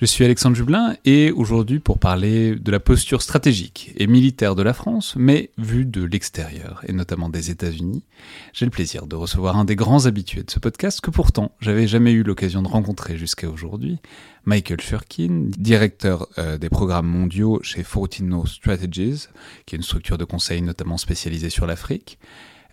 Je suis Alexandre Jublin et aujourd'hui pour parler de la posture stratégique et militaire de la France, mais vue de l'extérieur et notamment des États-Unis, j'ai le plaisir de recevoir un des grands habitués de ce podcast que pourtant j'avais jamais eu l'occasion de rencontrer jusqu'à aujourd'hui, Michael Shurkin, directeur euh, des programmes mondiaux chez Fortino Strategies, qui est une structure de conseil notamment spécialisée sur l'Afrique,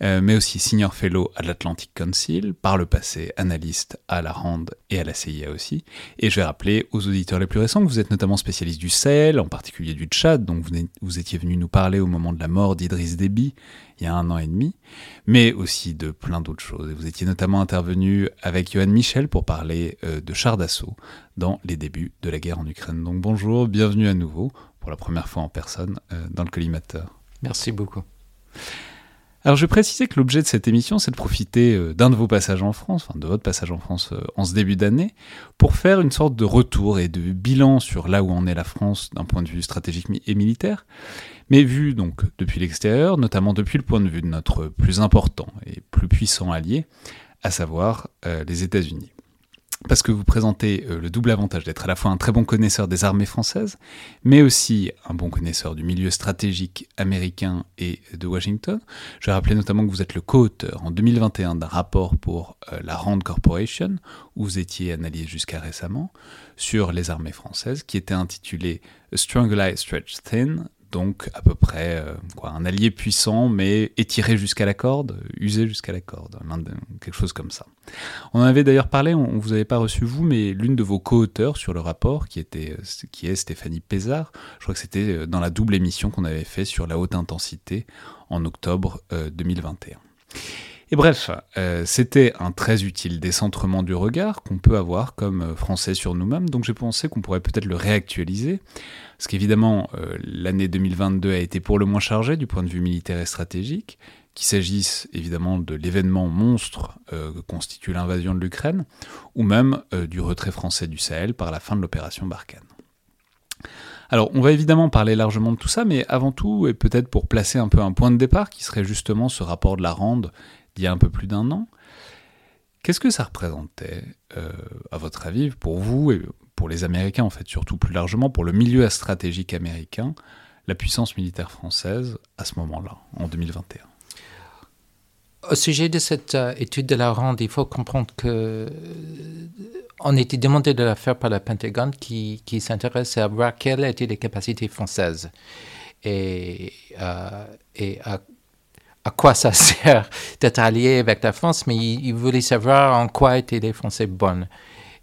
mais aussi senior fellow à l'Atlantic Council, par le passé analyste à la RAND et à la CIA aussi. Et je vais rappeler aux auditeurs les plus récents que vous êtes notamment spécialiste du Sahel, en particulier du Tchad, dont vous, vous étiez venu nous parler au moment de la mort d'Idriss Déby, il y a un an et demi, mais aussi de plein d'autres choses. Et vous étiez notamment intervenu avec Johan Michel pour parler euh, de chars d'assaut dans les débuts de la guerre en Ukraine. Donc bonjour, bienvenue à nouveau, pour la première fois en personne, euh, dans le collimateur. Merci beaucoup. Alors je vais préciser que l'objet de cette émission, c'est de profiter euh, d'un de vos passages en France, enfin de votre passage en France euh, en ce début d'année, pour faire une sorte de retour et de bilan sur là où en est la France d'un point de vue stratégique et militaire, mais vu donc depuis l'extérieur, notamment depuis le point de vue de notre plus important et plus puissant allié, à savoir euh, les États-Unis parce que vous présentez euh, le double avantage d'être à la fois un très bon connaisseur des armées françaises, mais aussi un bon connaisseur du milieu stratégique américain et de Washington. Je vais rappeler notamment que vous êtes le co-auteur en 2021 d'un rapport pour euh, la Rand Corporation, où vous étiez analysé jusqu'à récemment, sur les armées françaises, qui était intitulé Strong Ally Stretched Thin, donc à peu près euh, quoi, un allié puissant, mais étiré jusqu'à la corde, usé jusqu'à la corde, quelque chose comme ça. On en avait d'ailleurs parlé, on, vous avait pas reçu vous, mais l'une de vos co-auteurs sur le rapport, qui, était, qui est Stéphanie Pézard, je crois que c'était euh, dans la double émission qu'on avait fait sur la haute intensité en octobre 2021. Euh, et bref, c'était un très utile décentrement du regard qu'on peut avoir comme Français sur nous-mêmes, donc j'ai pensé qu'on pourrait peut-être le réactualiser parce qu'évidemment, euh, l'année 2022 a été pour le moins chargée du point de vue militaire et stratégique, qu'il s'agisse évidemment de l'événement monstre euh, que constitue l'invasion de l'Ukraine, ou même euh, du retrait français du Sahel par la fin de l'opération Barkhane. Alors, on va évidemment parler largement de tout ça, mais avant tout, et peut-être pour placer un peu un point de départ, qui serait justement ce rapport de la Rande d'il y a un peu plus d'un an, qu'est-ce que ça représentait, à votre avis, pour vous et pour les Américains, en fait, surtout plus largement, pour le milieu stratégique américain, la puissance militaire française à ce moment-là, en 2021 Au sujet de cette euh, étude de la ronde, il faut comprendre que euh, on était demandé de la faire par le Pentagone qui, qui s'intéresse à voir quelles étaient les capacités françaises. Et, euh, et à, quoi ça sert d'être allié avec la France, mais il, il, voulait savoir en quoi étaient les Français bonnes.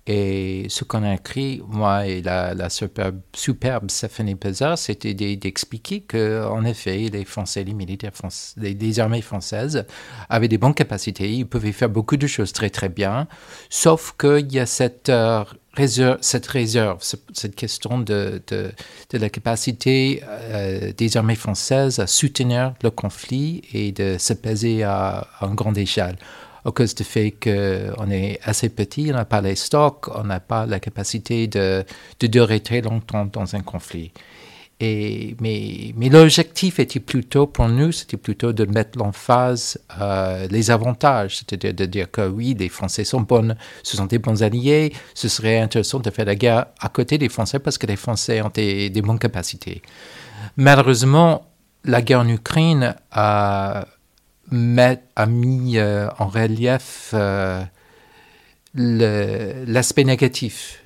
Et ce qu'on a écrit, moi et la, superbe, superbe Stéphanie Pézard, c'était d'expliquer que, en effet, les Français, les militaires français, les, armées françaises avaient des bonnes capacités, ils pouvaient faire beaucoup de choses très très bien, sauf qu'il y a cette cette réserve, cette question de, la capacité euh, des armées françaises à soutenir le conflit et de se peser à, une grande échelle à cause du fait qu'on est assez petit, on n'a pas les stocks, on n'a pas la capacité de, durer très longtemps dans un conflit. Mais l'objectif était plutôt, pour nous, c'était plutôt de mettre l'emphase euh, les avantages, c'est-à-dire de dire que oui, les Français sont bonnes, ce sont des bons alliés, ce serait intéressant de faire la guerre à côté des Français parce que les Français ont des, bonnes capacités. Malheureusement, la guerre en Ukraine a, mis euh, en relief euh, l'aspect négatif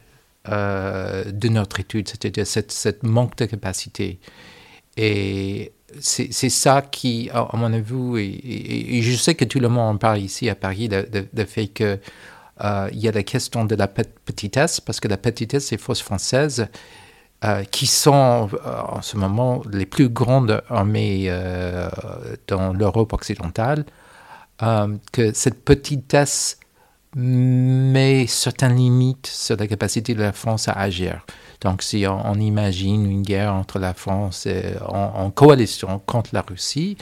de notre étude, c'est-à-dire cette, manque de capacité. Et c'est ça qui, à, mon avis, et, je sais que tout le monde en parle ici à Paris, le, fait qu'il euh, y a la question de la petitesse, parce que la petitesse des forces françaises, euh, qui sont en ce moment les plus grandes armées dans l'Europe occidentale, que cette petitesse met certaines limites sur la capacité de la France à agir. Donc, si on, imagine une guerre entre la France et, en, coalition contre la Russie,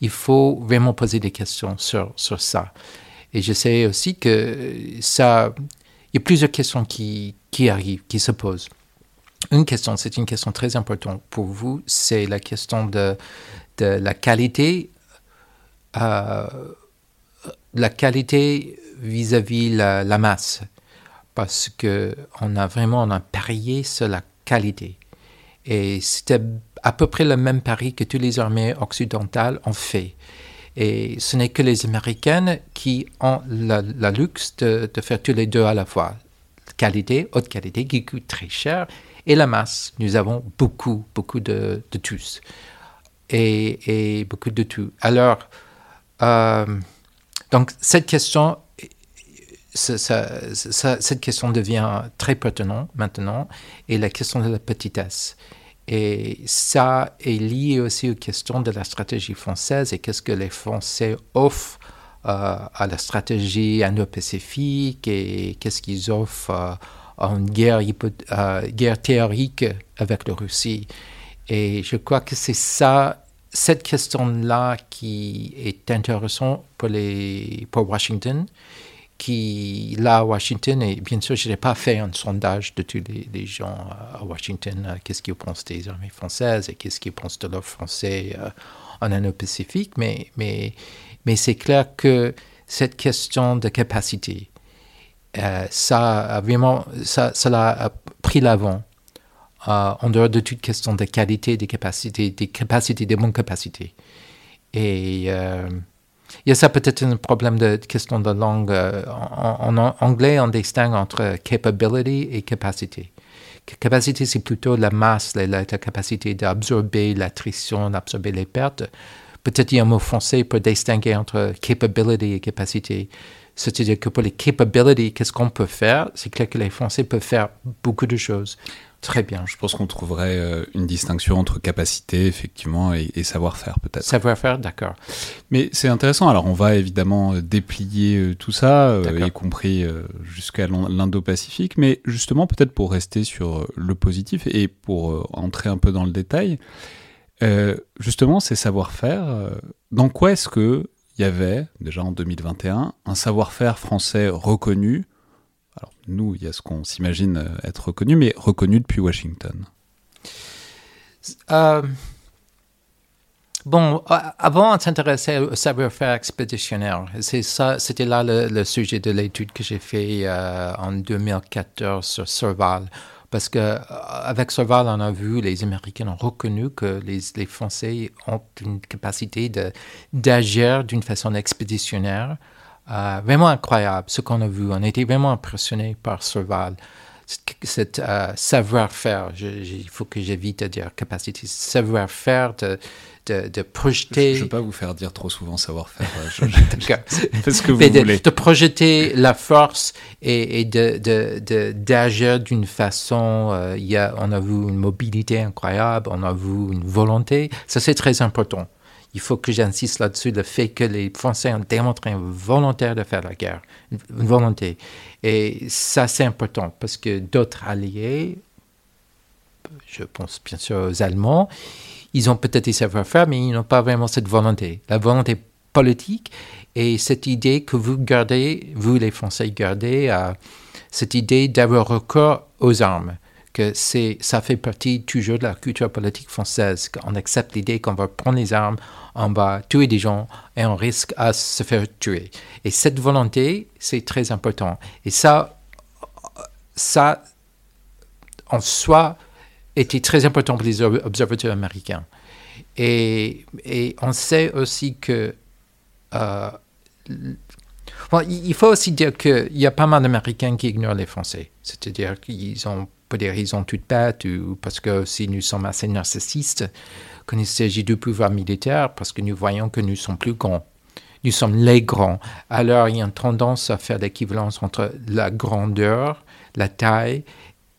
il faut vraiment poser des questions sur, sur ça. Et je sais aussi que ça, il y a plusieurs questions qui, qui arrivent, qui se posent. Une question, c'est une question très importante pour vous, c'est la question de, de la qualité, euh, la qualité vis-à-vis la, la, masse, parce qu'on a vraiment on a parié sur la qualité. Et c'était à peu près le même pari que toutes les armées occidentales ont fait. Et ce n'est que les Américaines qui ont la, luxe de, faire tous les deux à la fois. Qualité, haute qualité, qui coûte très cher, et la masse. Nous avons beaucoup, beaucoup de, tous. Et, et, beaucoup de tout. Alors, euh, donc cette question cette question devient très pertinente maintenant, et la question de la petitesse. Et ça est lié aussi aux questions de la stratégie française et qu'est-ce que les Français offrent euh, à la stratégie indo-pacifique et qu'est-ce qu'ils offrent euh, en guerre, euh, guerre théorique avec la Russie. Et je crois que c'est ça, cette question-là qui est intéressante pour Washington qui, là, à Washington, et bien sûr, je n'ai pas fait un sondage de tous les, gens à Washington, euh, qu'est-ce qu'ils pensent des armées françaises et qu'est-ce qu'ils pensent de l'offre français euh, en Indo-Pacifique, mais, mais, mais c'est clair que cette question de capacité, euh, ça a vraiment, ça, cela a pris l'avant. en dehors de toute question de qualité, des capacités, des capacités, des bonnes capacités. Et il y a ça peut-être un problème de question de langue. Euh, en, anglais, on distingue entre capability et capacité. Capacité, c'est plutôt la masse, la, capacité d'absorber l'attrition, d'absorber les pertes. Peut-être il y a un mot français pour distinguer entre capability et capacité. C'est-à-dire que pour les capabilities, qu'est-ce qu'on peut faire? C'est clair que les Français peuvent faire beaucoup de choses. Très bien. Je pense qu'on trouverait euh, une distinction entre capacité, effectivement, et, savoir-faire, peut-être. Savoir-faire, d'accord. Mais c'est intéressant. Alors, on va évidemment euh, déplier euh, tout ça, y compris jusqu'à l'Indo-Pacifique. Mais justement, peut-être pour rester sur le positif et pour entrer un peu dans le détail, justement, ces savoir-faire, dans quoi est-ce que il y avait, déjà en 2021, un savoir-faire français reconnu nous, il y a ce qu'on s'imagine euh, être reconnu, mais reconnu depuis Washington. Euh, bon, avant, on s'intéressait au savoir-faire expéditionnaire. C'est ça, c'était là le, sujet de l'étude que j'ai fait euh, en 2014 sur Serval. Parce qu'avec Serval, on a vu, les Américains ont reconnu que les Français ont une capacité d'agir d'une façon expéditionnaire euh, vraiment incroyable ce qu'on a vu. On a été vraiment impressionnés par Serval. Cet euh, savoir-faire, il faut que j'évite de dire capacité, savoir-faire de, de, de, projeter. Je ne veux pas vous faire dire trop souvent savoir-faire. Faites ce que vous de, voulez. De projeter la force et, et de, d'agir d'une façon. Euh, y a, on a vu une mobilité incroyable, on a vu une volonté. Ça, c'est très important il faut que j'insiste là-dessus, le fait que les Français ont démontré une volonté de faire la guerre, une volonté. Et ça, c'est important parce que d'autres alliés, je pense bien sûr aux Allemands, ils ont peut-être des savoir-faire, mais ils n'ont pas vraiment cette volonté. La volonté politique et cette idée que vous gardez, vous les Français gardez, cette idée d'avoir recours aux armes que c'est, ça fait partie toujours de la culture politique française, qu'on accepte l'idée qu'on va prendre les armes, on va tuer des gens et on risque à se faire tuer. Et cette volonté, c'est très important. Et ça, ça, en soi, était très important pour les observateurs américains. Et, et on sait aussi que euh, il faut aussi dire qu'il y a pas mal d'Américains qui ignorent les Français. C'est-à-dire qu'ils ont, peut dire, ils ont toute bête ou parce que si nous sommes assez narcissistes, quand il s'agit du pouvoir militaire, parce que nous voyons que nous sommes plus grands. Nous sommes les grands. Alors, il y a une tendance à faire l'équivalence entre la grandeur, la taille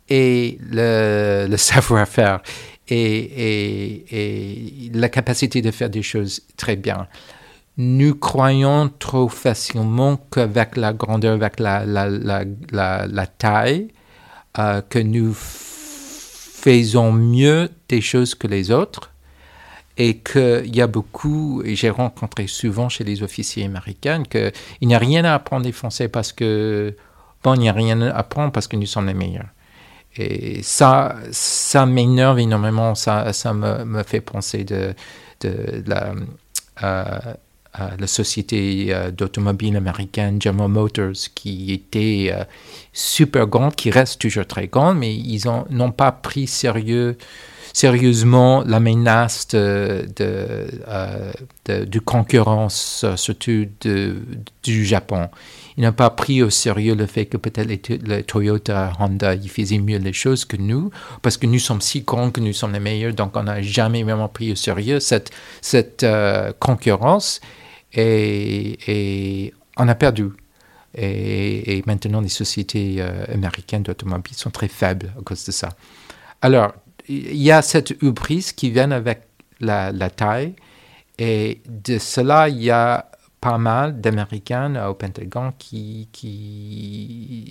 et le, savoir-faire et, et, la capacité de faire des choses très bien nous croyons trop facilement qu'avec la grandeur, avec la, la, la, la taille, que nous faisons mieux des choses que les autres et qu'il y a beaucoup, et j'ai rencontré souvent chez les officiers américains, qu'il n'y a rien à apprendre des Français parce que, bon, il n'y a rien à apprendre parce que nous sommes les meilleurs. Et ça, ça m'énerve énormément, ça, ça me, fait penser de, de, la... Euh, la société euh, d'automobile américaine General Motors, qui était euh, super grande, qui reste toujours très grande, mais ils n'ont pas pris sérieusement la menace de, de, euh, concurrence, surtout du Japon. Ils n'ont pas pris au sérieux le fait que peut-être les, Toyota, Honda, ils faisaient mieux les choses que nous, parce que nous sommes si grands que nous sommes les meilleurs, donc on n'a jamais vraiment pris au sérieux cette, cette concurrence et, on a perdu. Et, maintenant, les sociétés euh, américaines d'automobiles sont très faibles à cause de ça. Alors, il y a cette hubris qui vient avec la, taille, et de cela, il y a pas mal d'Américains au Pentagone qui,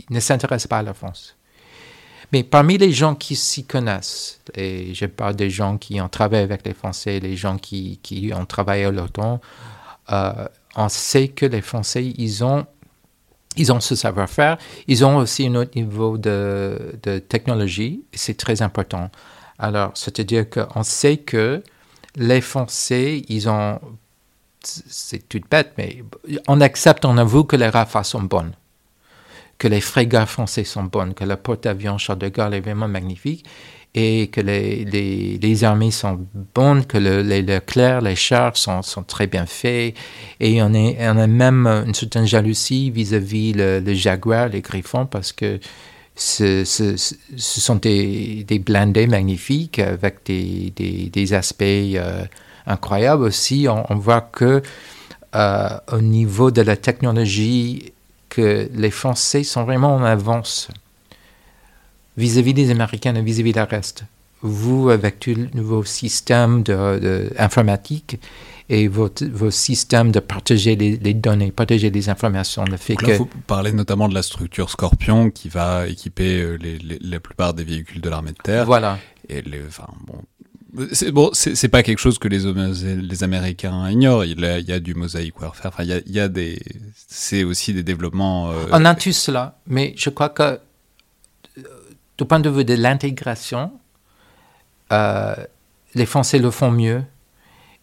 ne s'intéressent pas à la France. Mais parmi les gens qui s'y connaissent, et je parle des gens qui ont travaillé avec les Français, les gens qui, ont travaillé euh, on sait que les Français, ils ont, ils ont ce savoir-faire. Ils ont aussi un autre niveau de, de technologie, c'est très important. Alors, c'est-à-dire qu'on sait que les Français, ils ont, c'est tout bête, mais on accepte, on avoue que les rafales sont bonnes, que les frégates français sont bonnes, que le porte-avions Charles de Gaulle est vraiment magnifique et que les, les, armées sont bonnes, que le, les Leclerc, les chars sont, sont, très bien faits. Et on, est, on a même une certaine jalousie vis-à-vis le, Jaguar, les Griffons, parce que ce, sont des, des, blindés magnifiques avec des, des, aspects euh, incroyables aussi. On, on voit que euh, au niveau de la technologie, que les Français sont vraiment en avance vis-à-vis des Américains et vis-à-vis reste. Vous, avec tous le nouveau système de, informatique et votre, vos systèmes de partager les, données, partager les informations, le fait que... Faut parler notamment de la structure Scorpion qui va équiper euh, les, la plupart des véhicules de l'armée de terre. Voilà. Et les, enfin, bon, c'est bon, c'est pas quelque chose que les, les Américains ignorent. Il y a, il y a du mosaïque warfare. Enfin, il y a, il y a des, c'est aussi des développements. Euh, On a tout cela, mais je crois que du point de vue de l'intégration, euh, les Français le font mieux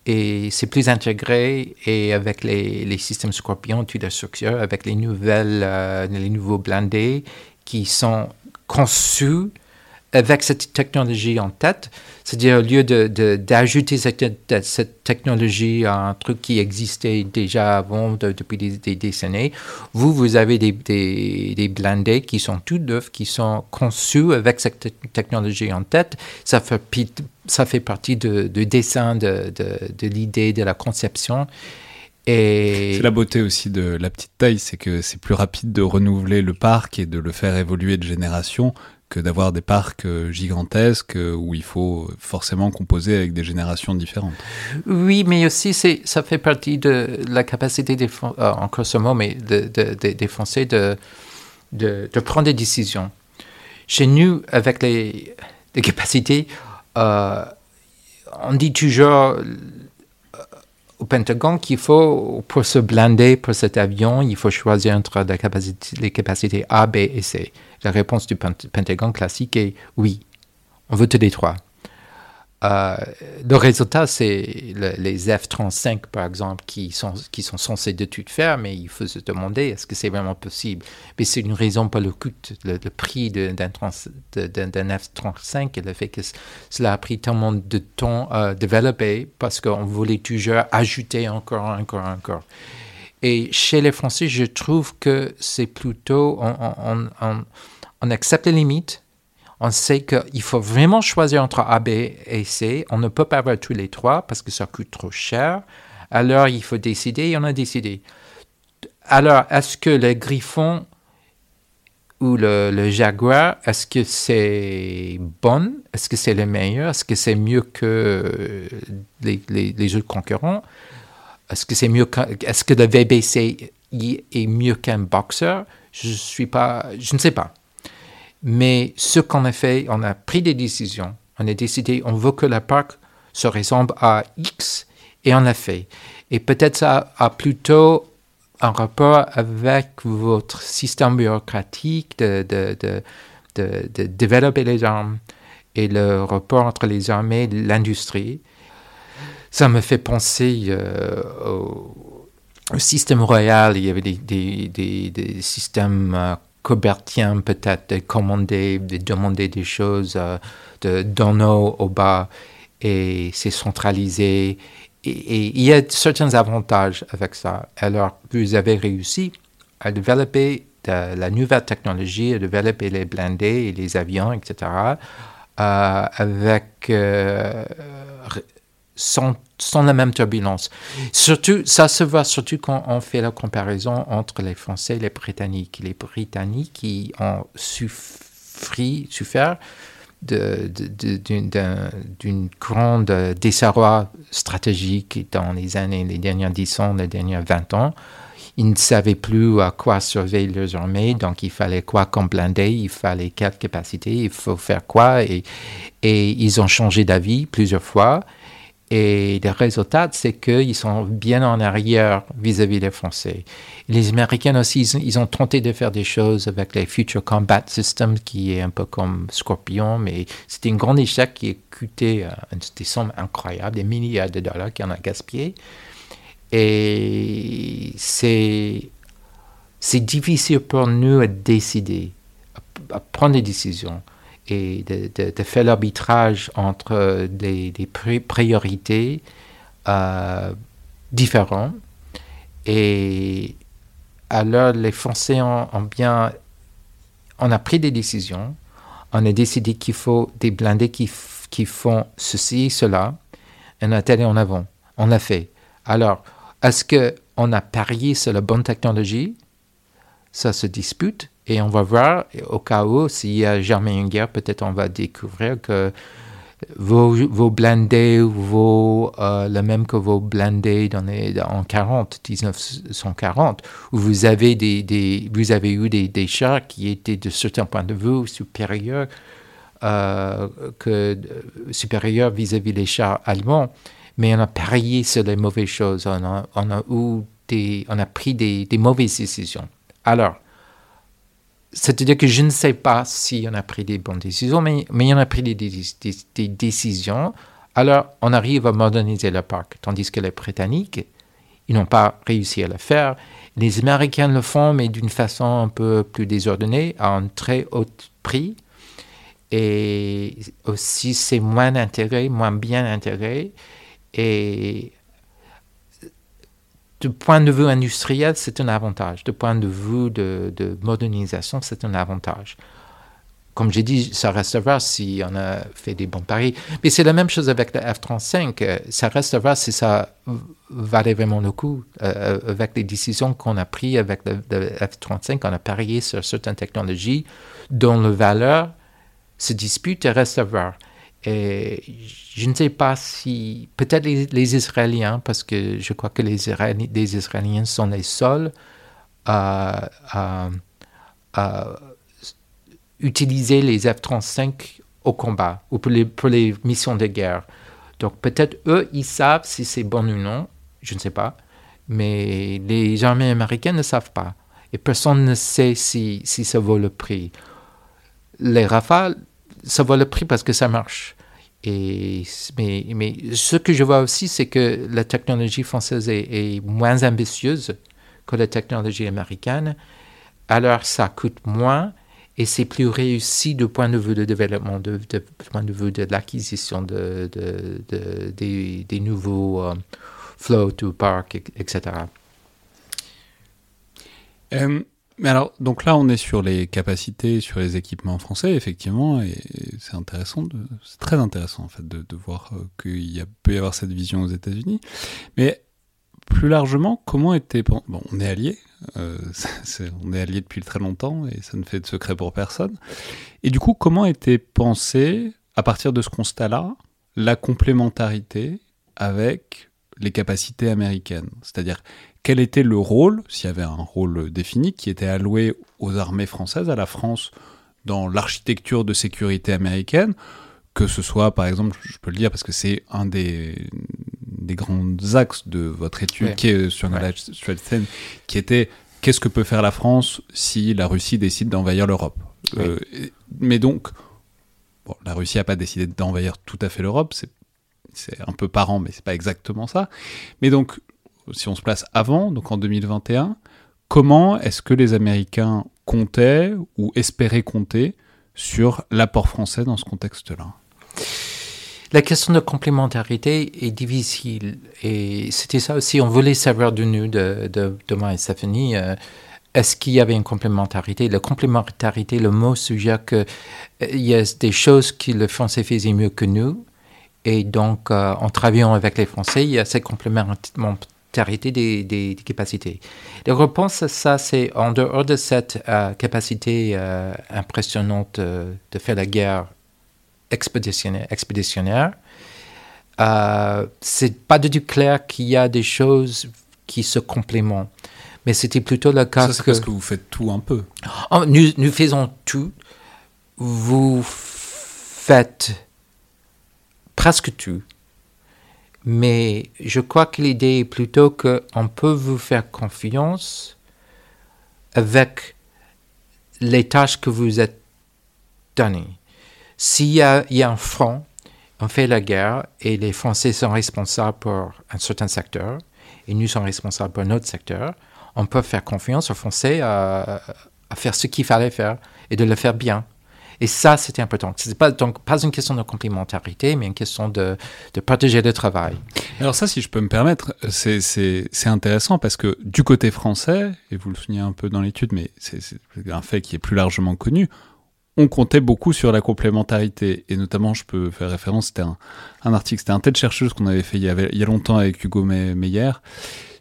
et c'est plus intégré et avec les, les systèmes Scorpion, avec les nouvelles, euh, les nouveaux blindés qui sont conçus avec cette technologie en tête, c'est-à-dire au lieu d'ajouter de, cette, cette, technologie à un truc qui existait déjà avant depuis des, décennies, vous, vous avez des, des, blindés qui sont tout neufs, qui sont conçus avec cette technologie en tête. Ça fait, ça fait partie du dessin, de, de l'idée, de la conception. C'est la beauté aussi de la petite taille, c'est que c'est plus rapide de renouveler le parc et de le faire évoluer de génération que d'avoir des parcs euh, gigantesques euh, où il faut forcément composer avec des générations différentes. Oui, mais aussi ça fait partie de la capacité des euh, encore ce mot, des Français de, de, prendre des décisions. Chez nous, avec les, capacités, on dit toujours au Pentagone qu'il faut, pour se blinder pour cet avion, il faut choisir entre les capacités A, B et C. La réponse du Pentagone classique est oui. On veut les trois. Euh, le résultat, c'est les F-35, par exemple, qui sont, censés de tout faire, mais il faut se demander est-ce que c'est vraiment possible? Mais c'est une raison pour le coût, le, prix d'un F-35 et le fait que cela a pris tellement de temps à développer parce qu'on voulait toujours ajouter encore, encore, encore. Et chez les Français, je trouve que c'est plutôt, on, accepte les limites on sait qu'il faut vraiment choisir entre A, B et C. On ne peut pas avoir tous les trois parce que ça coûte trop cher. Alors, il faut décider et on a décidé. Alors, est-ce que le griffon ou le, jaguar, est-ce que c'est bon? Est-ce que c'est le meilleur? Est-ce que c'est mieux que les, autres concurrents? Est-ce que c'est mieux est-ce que le VBC est mieux qu'un boxeur? Je suis pas, je ne sais pas. Mais ce qu'on a fait, on a pris des décisions. On a décidé, on veut que la parc se ressemble à X et on a fait. Et peut-être ça a plutôt un rapport avec votre système bureaucratique de, de, de, de, développer les armes et le rapport entre les armées et l'industrie. Ça me fait penser euh, au, système royal. Il y avait des, des, des, systèmes euh, peut-être de commander, de demander des choses euh, de d'en haut au bas et c'est centralisé. Et, il y a certains avantages avec ça. Alors, vous avez réussi à développer de, la nouvelle technologie, à développer les blindés et les avions, etc., euh, avec euh, sans, la même turbulence. Surtout, ça se voit surtout quand on fait la comparaison entre les Français et les Britanniques. Les Britanniques qui ont souffert d'une grande désarroi stratégique dans les années, les dernières 10 ans, les dernières 20 ans. Ils ne savaient plus à quoi surveiller leurs armées, donc il fallait quoi comme blindé, il fallait quelle capacité, il faut faire quoi, et, et ils ont changé d'avis plusieurs fois. Et le résultat, c'est qu'ils sont bien en arrière vis-à-vis des Français. Les Américains aussi, ils, ont tenté de faire des choses avec les Future Combat Systems, qui est un peu comme Scorpion, mais c'était un grand échec qui a coûté euh, des sommes incroyables, des milliards de dollars qu'on a gaspillé. Et c'est, difficile pour nous à décider, à prendre des décisions et de, faire l'arbitrage entre des, priorités euh, différentes. Et alors, les Français ont, bien. On a pris des décisions. On a décidé qu'il faut des blindés qui, qui font ceci, cela. On a allé en avant. On l'a fait. Alors, est-ce qu'on a parié sur la bonne technologie? Ça se dispute. Et on va voir, au cas où, s'il y a jamais une guerre, peut-être on va découvrir que vos, blindés vaut euh, le même que vos blindés en 40, 1940, où vous avez, des, vous avez eu des, chars qui étaient de certains points de vue supérieurs, euh, que, supérieurs vis-à-vis des chars allemands, mais on a parié sur les mauvaises choses, on a, pris des mauvaises décisions. Alors, c'est-à-dire que je ne sais pas si on a pris des bonnes décisions, mais, mais on a pris des, décisions. Alors, on arrive à moderniser le parc, tandis que les Britanniques, ils n'ont pas réussi à le faire. Les Américains le font, mais d'une façon un peu plus désordonnée, à un très haut prix. Et aussi, c'est moins intégré, moins bien intégré. Et du point de vue industriel, c'est un avantage. Du point de vue de, modernisation, c'est un avantage. Comme j'ai dit, ça reste à voir si on a fait des bons paris. Mais c'est la même chose avec le F-35. Ça reste à voir si ça valait vraiment le coup. Euh, avec les décisions qu'on a prises avec le, F-35, on a parié sur certaines technologies dont la valeur se dispute et reste à voir. Et je ne sais pas si, peut-être les, Israéliens, parce que je crois que les, Israéliens, sont les seuls à, utiliser les F-35 au combat ou pour les, missions de guerre. Donc peut-être eux, ils savent si c'est bon ou non, je ne sais pas, mais les armées américaines ne savent pas. Et personne ne sait si, si ça vaut le prix. Les rafales, ça vaut le prix parce que ça marche. Et, mais, mais ce que je vois aussi, c'est que la technologie française est, moins ambitieuse que la technologie américaine. Alors, ça coûte moins et c'est plus réussi du point de vue de développement, du point de vue de l'acquisition de, de, des, nouveaux euh, floats ou parcs, etc. Mais alors, donc là, on est sur les capacités, sur les équipements français, effectivement, et c'est intéressant, c'est très intéressant en fait de, voir euh, qu'il peut y avoir cette vision aux États-Unis. Mais plus largement, comment était bon, on est alliés, euh, on est alliés depuis très longtemps et ça ne fait de secret pour personne. Et du coup, comment était pensée à partir de ce constat-là la complémentarité avec les capacités américaines? C'est-à-dire quel était le rôle, s'il y avait un rôle défini, qui était alloué aux armées françaises, à la France, dans l'architecture de sécurité américaine, que ce soit, par exemple, je peux le dire parce que c'est un des, des grands axes de votre étude qui est sur ouais. qui était qu'est-ce que peut faire la France si la Russie décide d'envahir l'Europe? Euh, Mais donc, bon, la Russie n'a pas décidé d'envahir tout à fait l'Europe, c'est c'est un peu parent, mais c'est pas exactement ça. Mais donc, si on se place avant, donc en 2021, comment est-ce que les Américains comptaient ou espéraient compter sur l'apport français dans ce contexte-là? La question de complémentarité est difficile. Et c'était ça aussi, on voulait savoir de nous, de, de, moi et Stéphanie, euh, est-ce qu'il y avait une complémentarité? La complémentarité, le mot suggère qu'il euh, y a des choses que le Français faisait mieux que nous. Et donc euh, en travaillant avec les Français, il y a cette complémentarité des, des, capacités. La réponse à ça, c'est en dehors de cette euh, capacité euh, impressionnante de faire la guerre expéditionnaire, expéditionnaire euh, c'est pas du tout clair qu'il y a des choses qui se complémentent. Mais c'était plutôt le cas ça, c'est parce que vous faites tout un peu. Oh, nous, nous faisons tout. Vous faites presque tout. Mais je crois que l'idée est plutôt qu'on peut vous faire confiance avec les tâches que vous êtes données. S'il y, a, un front, on fait la guerre et les Français sont responsables pour un certain secteur et nous sommes responsables pour un autre secteur, on peut faire confiance aux Français à faire ce qu'il fallait faire et de le faire bien. Et ça, c'était important. Ce n'est pas, pas une question de complémentarité, mais une question de, de partager le travail. Alors ça, si je peux me permettre, c'est intéressant parce que du côté français, et vous le soulignez un peu dans l'étude, mais c'est un fait qui est plus largement connu, on comptait beaucoup sur la complémentarité. Et notamment, je peux faire référence, c'était un, un, article, c'était un tête chercheuse qu'on avait fait il y a longtemps avec Hugo Meyer,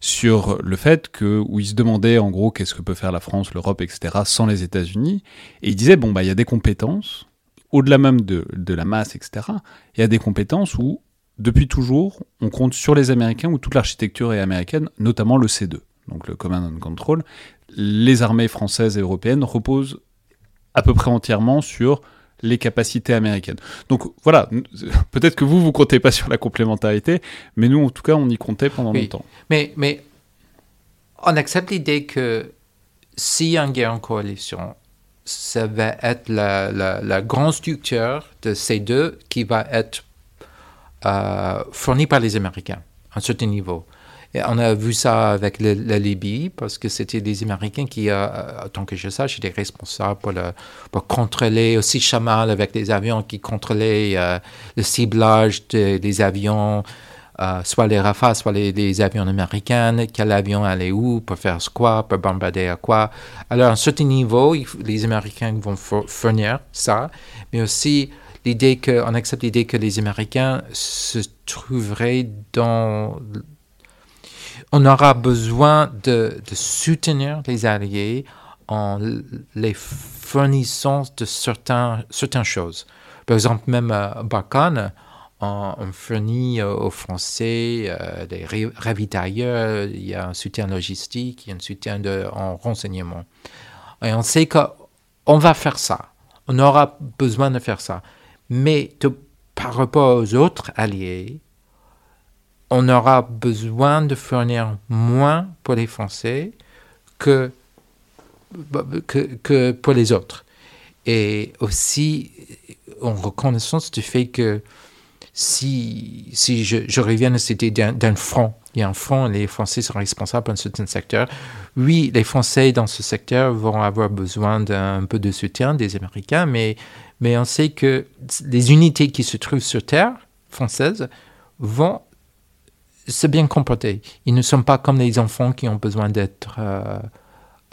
sur le fait que, où se demandait en gros qu'est-ce que peut faire la France, l'Europe, etc., sans les États-Unis. Et il disait, bon, bah, il y a des compétences, au-delà même de, de la masse, etc., il y a des compétences où, depuis toujours, on compte sur les Américains, où toute l'architecture est américaine, notamment le C2, donc le Command and Control. Les armées françaises et européennes reposent à peu près entièrement sur les capacités américaines. Donc voilà, peut-être que vous, vous comptez pas sur la complémentarité, mais nous, en tout cas, on y comptait pendant longtemps. Mais, mais on accepte l'idée que s'il y a une guerre en coalition, ça va être la, la, grande structure de ces deux qui va être euh, fournie par les Américains à un certain niveau on a vu ça avec la Libye, parce que c'était les Américains qui, euh, tant que je sache, étaient responsables pour, le, pour contrôler aussi Chamal avec les avions qui contrôlaient euh, le ciblage des avions, euh, soit les Rafales, soit les, avions américains, quel avion allait où, pour faire quoi, pour bombarder à quoi. Alors, à un certain niveau, les Américains vont fournir ça, mais aussi l'idée que, on accepte l'idée que les Américains se trouveraient dans on aura besoin de, soutenir les alliés en les fournissant de certains, certaines choses. Par exemple, même à Barkhane, on, fournit aux Français euh, des ravitailleurs, il y a un soutien logistique, il y a un soutien de, en renseignement. Et on sait qu'on va faire ça. On aura besoin de faire ça. Mais par rapport aux autres alliés, on aura besoin de fournir moins pour les Français que, que, pour les autres. Et aussi, en reconnaissance du fait que si, si je, reviens à cette idée d'un front, il y a un front, les Français sont responsables d'un certain secteur. Oui, les Français dans ce secteur vont avoir besoin d'un peu de soutien des Américains, mais, mais on sait que les unités qui se trouvent sur terre française vont se bien comporter. Ils ne sont pas comme les enfants qui ont besoin d'être euh,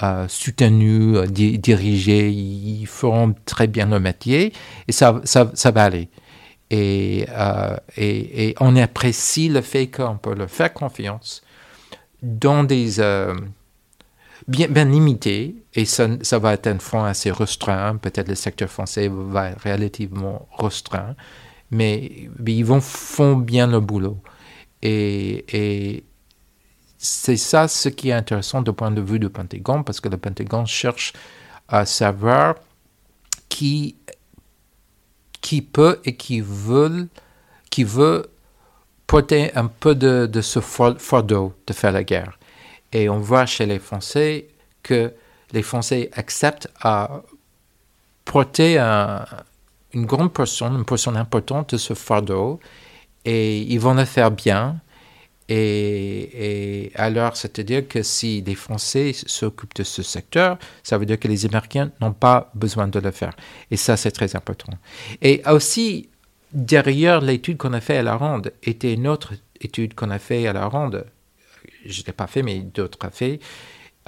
euh, soutenus, euh, dirigés. Ils feront très bien leur métier et ça, ça, va aller. Et, on apprécie le fait qu'on peut leur faire confiance dans des bien, bien limités et ça, ça, va être un fonds assez restreint. Peut-être le secteur français va être relativement restreint, mais, mais ils vont, font bien le boulot. Et, c'est ça ce qui est intéressant du point de vue du Pentagone, parce que le Pentagone cherche à savoir qui, qui peut et qui veut, qui veut porter un peu de, ce fardeau de faire la guerre. Et on voit chez les Français que les Français acceptent à porter une grande portion, une portion importante de ce fardeau et ils vont le faire bien. Et, alors, c'est-à-dire que si les Français s'occupent de ce secteur, ça veut dire que les Américains n'ont pas besoin de le faire. Et ça, c'est très important. Et aussi, derrière l'étude qu'on a fait à la ronde, était une autre étude qu'on a fait à la ronde. Je ne l'ai pas fait, mais d'autres ont fait.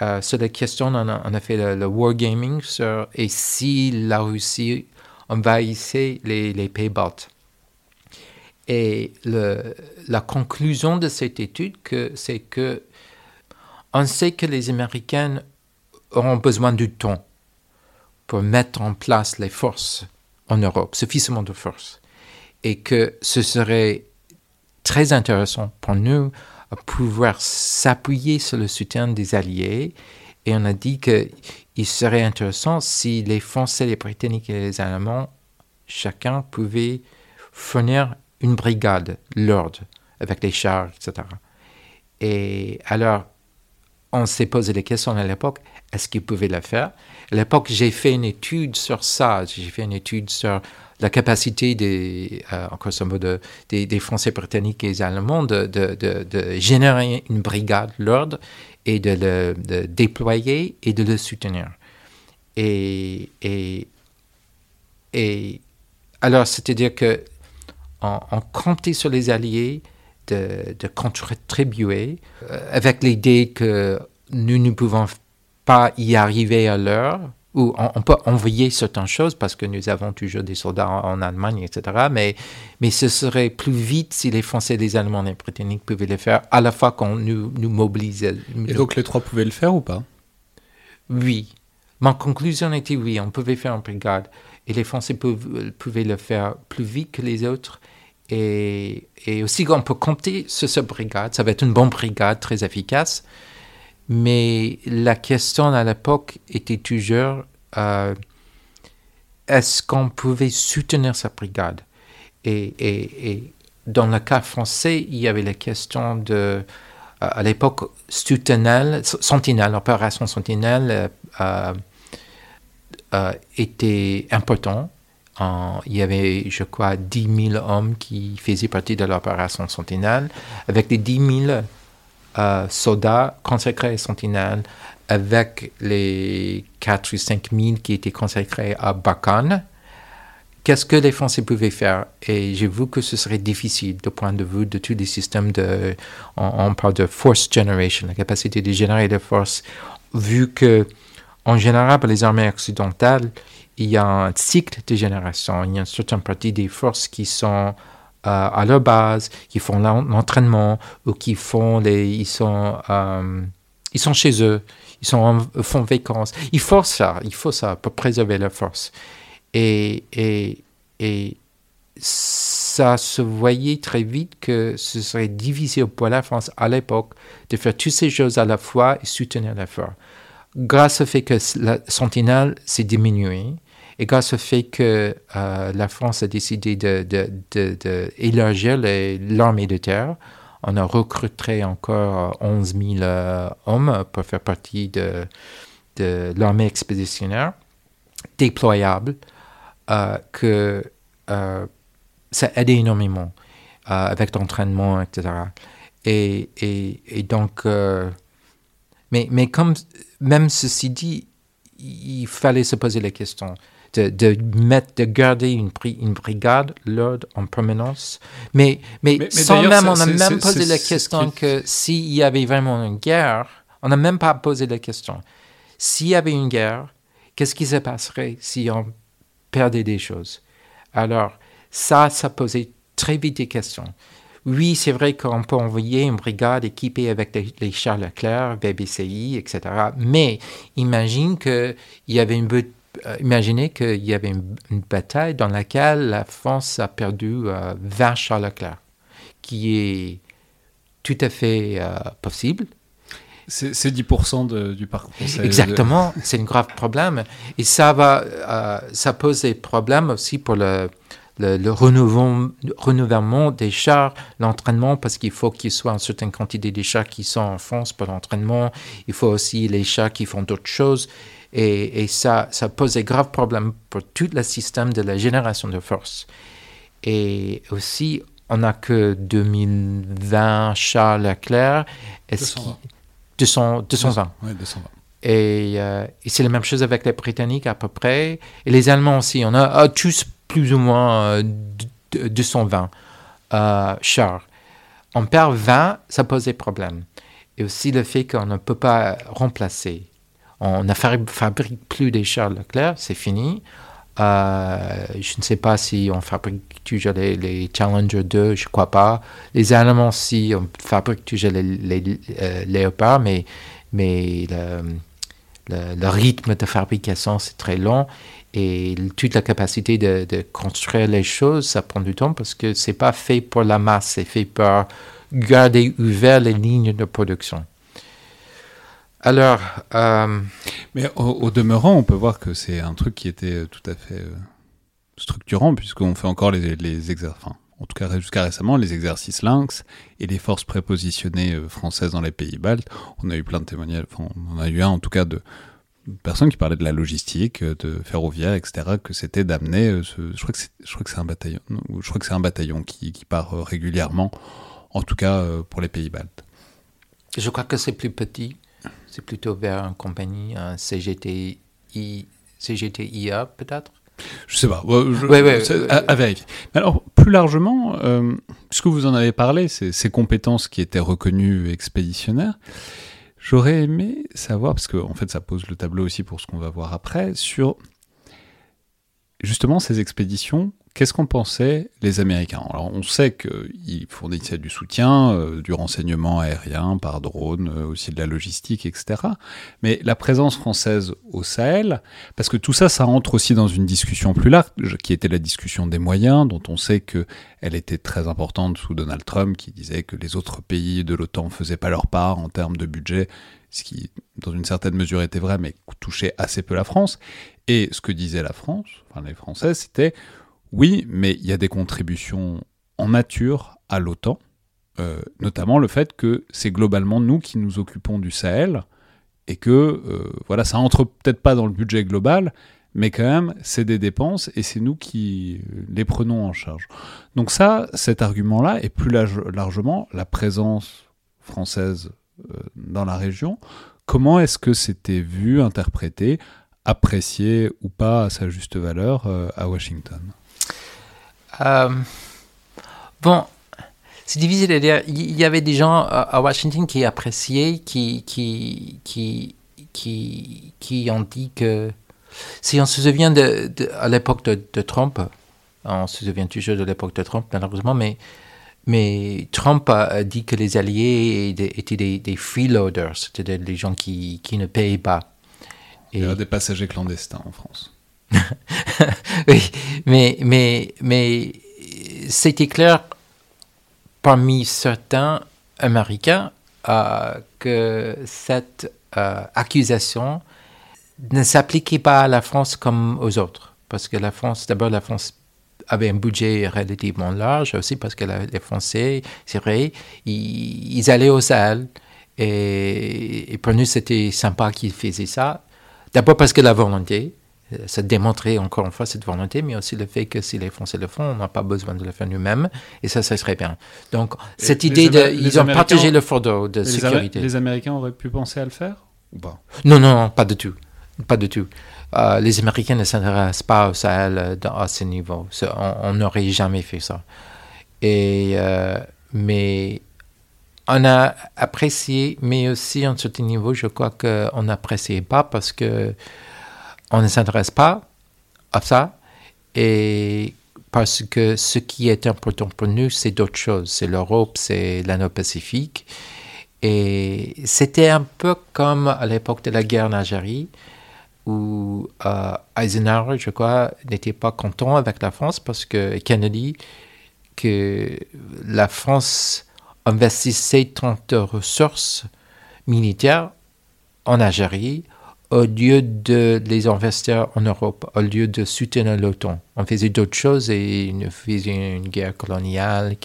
Euh, sur la question, on a, fait le, wargaming sur et si la Russie envahissait les, les Pays-Baltes. Et la conclusion de cette étude, c'est que on sait que les Américains auront besoin du temps pour mettre en place les forces en Europe, suffisamment de forces, et que ce serait très intéressant pour nous de pouvoir s'appuyer sur le soutien des Alliés. Et on a dit qu'il serait intéressant si les Français, les Britanniques et les Allemands, chacun pouvait fournir une brigade lourde avec les chars, etc. Et alors, on s'est posé des questions à l'époque, est-ce qu'ils pouvaient le faire? À l'époque, j'ai fait une étude sur ça, j'ai fait une étude sur la capacité des, euh, en des, des, Français britanniques et des Allemands de, de, de, générer une brigade lourde et de le déployer et de le soutenir. Et, et, et alors, c'est-à-dire que on, comptait sur les Alliés de, de contribuer euh, avec l'idée que nous ne pouvons pas y arriver à l'heure, ou on, peut envoyer certaines choses parce que nous avons toujours des soldats en, Allemagne, etc. Mais, mais ce serait plus vite si les Français, les Allemands et les Britanniques pouvaient le faire à la fois qu'on nous, nous mobilisait. Et donc les trois pouvaient le faire ou pas? Oui. Ma conclusion était oui, on pouvait faire une brigade. Et les Français pouvaient le faire plus vite que les autres. Et, aussi, on peut compter sur cette brigade. Ça va être une bonne brigade, très efficace. Mais la question à l'époque était toujours euh, est-ce qu'on pouvait soutenir cette brigade? Et, dans le cas français, il y avait la question de, à l'époque, Sentinelle, Sentinelle, Sentinelle euh, euh, était important il y avait, je crois, 10 000 hommes qui faisaient partie de l'opération Sentinelle, avec les 10 000 euh, soldats consacrés à Sentinelle, avec les 4 ou 5 000 qui étaient consacrés à Bakan. Qu'est-ce que les Français pouvaient faire? Et j'ai vu que ce serait difficile du point de vue de tous les systèmes de. On, on parle de force generation, la capacité de générer des forces, vu que, en général, pour les armées occidentales, il y a un cycle de génération. Il y a une certaine partie des forces qui sont euh, à leur base, qui font l'entraînement ou qui font les, ils sont, euh, ils sont chez eux, ils sont en, font vacances. Il faut ça, il faut ça pour préserver leur force. Et, et, et ça se voyait très vite que ce serait difficile pour la France à l'époque de faire toutes ces choses à la fois et soutenir l'effort. Grâce au fait que la sentinelle s'est diminuée, et grâce au fait que euh, la France a décidé d'élargir de, de, l'armée de terre, on a recruté encore 11 000 euh, hommes pour faire partie de, de l'armée expéditionnaire déployable, euh, que ça aide énormément avec l'entraînement, etc. Et, et, et donc, mais, mais comme, même ceci dit, il fallait se poser la question de, de mettre, de garder une, une brigade, l'ordre en permanence. Mais, mais, sans même, on n'a même posé la question que s'il y avait vraiment une guerre, on n'a même pas posé la question. S'il y avait une guerre, qu'est-ce qui se passerait si on perdait des choses? Alors, ça, ça posait très vite des questions. Oui, c'est vrai qu'on peut envoyer une brigade équipée avec les, chars Leclerc, BBCI, etc. Mais imagine qu'il y avait une euh, imaginez qu'il y avait une, bataille dans laquelle la France a perdu 20 euh, chars Leclerc, qui est tout à fait euh, possible. C'est 10% du parc français. Exactement, c'est un grave problème. Et ça, va, ça pose des problèmes aussi pour le, le, renouvellement, des chars, l'entraînement, parce qu'il faut qu'il soit une certaine quantité de chars qui sont en France pour l'entraînement. Il faut aussi les chars qui font d'autres choses. Et, ça, ça pose des graves problèmes pour tout le système de la génération de force. Et aussi, on n'a que 2020 chars Leclerc. 220. 200, 220. Oui, 220. Euh, et, c'est la même chose avec les Britanniques à peu près. Et les Allemands aussi. On a ah, tous plus ou moins 220 euh, euh, chars. On perd 20, ça pose des problèmes. Et aussi le fait qu'on ne peut pas remplacer. On ne fabrique plus des chars Leclerc, c'est fini. Euh, je ne sais pas si on fabrique toujours les, Challenger 2, je ne crois pas. Les Allemands, si, on fabrique toujours les, les Léopards, mais, mais le, le, rythme de fabrication, c'est très long. Et toute la capacité de, construire les choses, ça prend du temps parce que c'est pas fait pour la masse, c'est fait pour garder ouvert les lignes de production. Alors. Euh, Mais au, demeurant, on peut voir que c'est un truc qui était tout à fait euh, structurant, puisqu'on fait encore les, les exercices. Enfin, en tout cas jusqu'à récemment, les exercices Lynx et les forces prépositionnées euh, françaises dans les pays baltes. On a eu plein de témoignages, enfin, on a eu un en tout cas de personnes qui parlaient de la logistique, euh, de ferroviaire, etc., que c'était d'amener, euh, je crois que c'est, je crois que c'est un bataillon, je crois que c'est un bataillon qui, qui part euh, régulièrement, en tout cas pour les pays baltes. Je crois que c'est plus petit, c'est plutôt vers une compagnie, un CGTI, CGTIA peut-être? Je sais pas. À, vérifier. alors, plus largement, puisque vous en avez parlé, ces, ces compétences qui étaient reconnues expéditionnaires, J'aurais aimé savoir, parce que en fait ça pose le tableau aussi pour ce qu'on va voir après, sur justement ces expéditions, qu'est-ce qu'en pensaient les Américains? Alors on sait qu'ils fournissaient du soutien, euh, du renseignement aérien par drone, euh, aussi de la logistique, etc. Mais la présence française au Sahel, parce que tout ça, ça rentre aussi dans une discussion plus large, qui était la discussion des moyens, dont on sait qu'elle était très importante sous Donald Trump, qui disait que les autres pays de l'OTAN faisaient pas leur part en termes de budget, ce qui, dans une certaine mesure, était vrai, mais touchait assez peu la France. Et ce que disait la France, enfin les Français, c'était oui, mais il y a des contributions en nature à l'OTAN, euh, notamment le fait que c'est globalement nous qui nous occupons du Sahel et que euh, voilà, ça entre peut-être pas dans le budget global, mais quand même c'est des dépenses et c'est nous qui les prenons en charge. Donc ça, cet argument-là et plus largement la présence française euh, dans la région, comment est-ce que c'était vu, interprété, apprécié ou pas à sa juste valeur à Washington? Euh, bon, c'est difficile à dire. Il y avait des gens à Washington qui appréciaient, qui, qui, qui, qui, qui ont dit que si on se souvient de, à l'époque de, Trump, on se souvient toujours de l'époque de Trump malheureusement, mais, mais Trump a, dit que les Alliés étaient des, freeloaders, c'est-à-dire des gens qui, qui ne payaient pas. Il y a des passagers clandestins en France. oui, mais, mais, mais c'était clair parmi certains Américains euh, que cette euh, accusation ne s'appliquait pas à la France comme aux autres. Parce que la France, d'abord, la France avait un budget relativement large, aussi parce que les Français, c'est vrai, ils, allaient au Sahel. Et, et pour nous, c'était sympa qu'ils faisaient ça. D'abord parce que la volonté, ça démontrait encore une fois cette volonté, mais aussi le fait que si les Français le font, on n'a pas besoin de le faire nous-mêmes, et ça, ça serait bien. Donc, cette idée de, ils ont partagé le fardeau de sécurité. Les Américains auraient pu penser à le faire ou pas? Non, non, pas du tout, pas du tout. Euh, les Américains ne s'intéressent pas au Sahel euh, à ce niveau. On n'aurait jamais fait ça. Et euh, mais on a apprécié, mais aussi à un certain niveau, je crois qu'on n'appréciait pas parce que on ne s'intéresse pas à ça et parce que ce qui est important pour nous, c'est d'autres choses. C'est l'Europe, c'est l'Indo-Pacifique. Et c'était un peu comme à l'époque de la guerre en Algérie, où euh, Eisenhower, je crois, n'était pas content avec la France parce que Kennedy, que la France investissait tant de ressources militaires en Algérie au lieu de les investir en Europe, au lieu de soutenir l'OTAN. On faisait d'autres choses et on faisait une guerre coloniale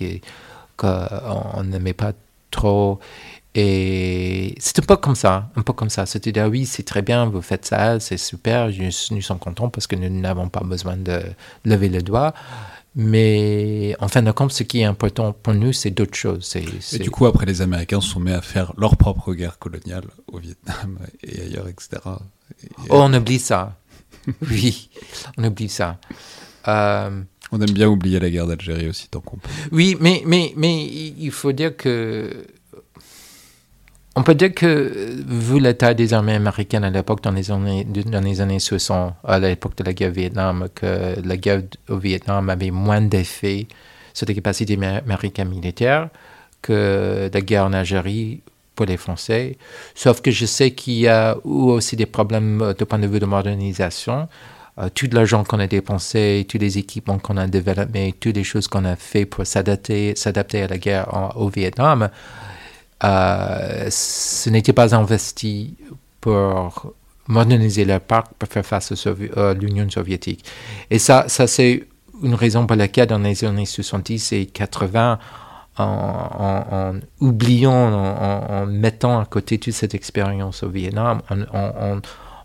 qu'on n'aimait pas trop. Et c'est un peu comme ça, un peu comme ça. C'est-à-dire, oui, c'est très bien, vous faites ça, c'est super, nous sommes contents parce que nous n'avons pas besoin de lever le doigt. Mais en fin de compte, ce qui est important pour nous, c'est d'autres choses. Et du coup, après, les Américains se sont mis à faire leur propre guerre coloniale au Vietnam et ailleurs, etc. Oh, on oublie ça. oui, on oublie ça. Euh, on aime bien oublier la guerre d'Algérie aussi, tant qu'on peut. Oui, mais, mais, mais il faut dire que on peut dire que, vu l'état des armées américaines à l'époque, dans, les années, dans les années 60, à l'époque de la guerre au Vietnam, que la guerre au Vietnam avait moins d'effet sur les capacités américaines militaires que la guerre en Algérie pour les Français. Sauf que je sais qu'il y a aussi des problèmes de point de vue de modernisation. Euh, tout l'argent qu'on a dépensé, tous les équipements qu'on a développés, toutes les choses qu'on a fait pour s'adapter, s'adapter à la guerre au Vietnam, euh, ce n'était pas investi pour moderniser leur parc pour faire face à l'Union soviétique. Et ça, ça c'est une raison pour laquelle dans les années 70 et 80, en, oubliant, en, mettant à côté toute cette expérience au Vietnam,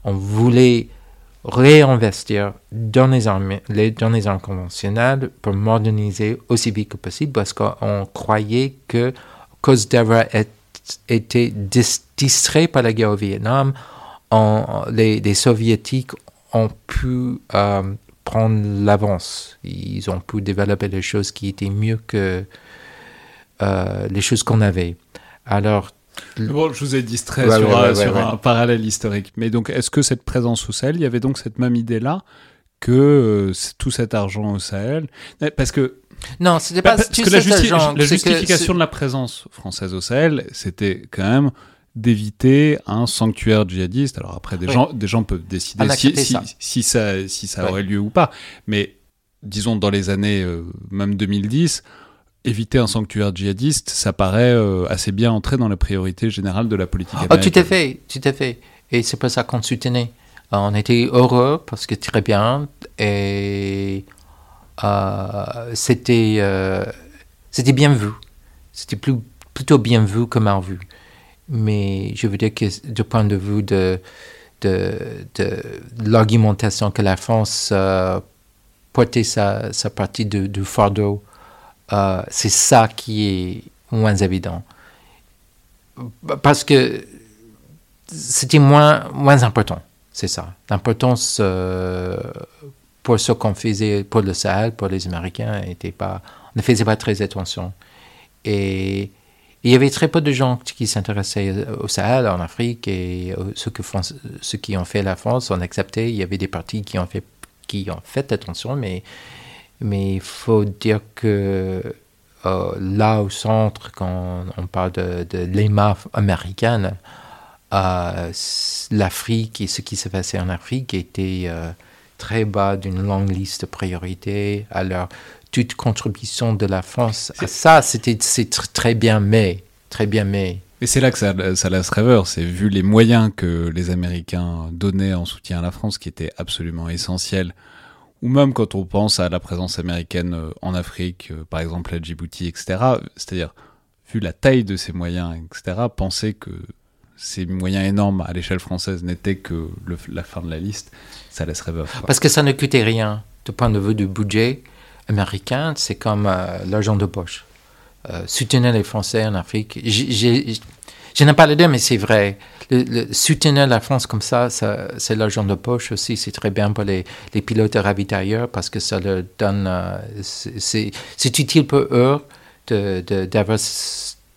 on, voulait réinvestir dans les armes, dans les armes conventionnelles pour moderniser aussi vite que possible parce qu'on croyait que cause d'avoir été distrait par la guerre au Vietnam, les, Soviétiques ont pu euh, prendre l'avance. Ils ont pu développer des choses qui étaient mieux que euh, les choses qu'on avait. Alors, Bon, je vous ai distrait sur, un parallèle historique. Mais donc, est-ce que cette présence au Sahel, il y avait donc cette même idée-là que euh, tout cet argent au Sahel? Parce que non, c'était pas. Parce que la, justification de la présence française au Sahel, c'était quand même d'éviter un sanctuaire djihadiste. Alors après, des, gens, des gens peuvent décider si, si, ça, si ça aurait lieu ou pas. Mais disons, dans les années euh, même 2010, éviter un sanctuaire djihadiste, ça paraît euh, assez bien entrer dans la priorité générale de la politique américaine. Oh, tout à fait, tout à fait. Et c'est pour ça qu'on soutenait. On était heureux parce que très bien. Et c'était euh, c'était bien vu. C'était plus, plutôt bien vu que mal vu. Mais je veux dire que du point de vue de, de, de l'argumentation que la France euh, portait sa, sa partie du de fardeau, c'est ça qui est moins évident. Parce que c'était moins, moins important, c'est ça. L'importance pour ce qu'on faisait pour le Sahel, pour les Américains, était pas, on ne faisait pas très attention. Et il y avait très peu de gens qui s'intéressaient au Sahel, en Afrique, et ce, que ce qui ont fait la France, on acceptait. Il y avait des partis qui ont fait, qui ont fait attention, mais mais il faut dire que euh, là au centre, quand on parle de, de l'EMA américaine, euh, l'Afrique et ce qui se passait en Afrique était euh, très bas d'une longue liste de priorités. Alors, toute contribution de la France à ça, c'était c'est très bien mais, très bien mais. Et c'est là que ça, ça laisse rêveur, c'est vu les moyens que les Américains donnaient en soutien à la France, qui étaient absolument essentiels, ou même quand on pense à la présence américaine euh, en Afrique, euh, par exemple à Djibouti, etc. C'est-à-dire, vu la taille de ces moyens, etc., penser que ces moyens énormes à l'échelle française n'étaient que la fin de la liste, ça laisserait veuve. Parce que ça ne coûtait rien. Du point de vue du budget américain, c'est comme euh, l'argent de poche. Euh, soutenir les Français en Afrique. Je n'ai pas le dire, mais c'est vrai. Le, soutenir la France comme ça, c'est l'argent de poche aussi. C'est très bien pour les, les pilotes ravitailleurs parce que ça leur donne. Euh, c'est utile pour eux d'avoir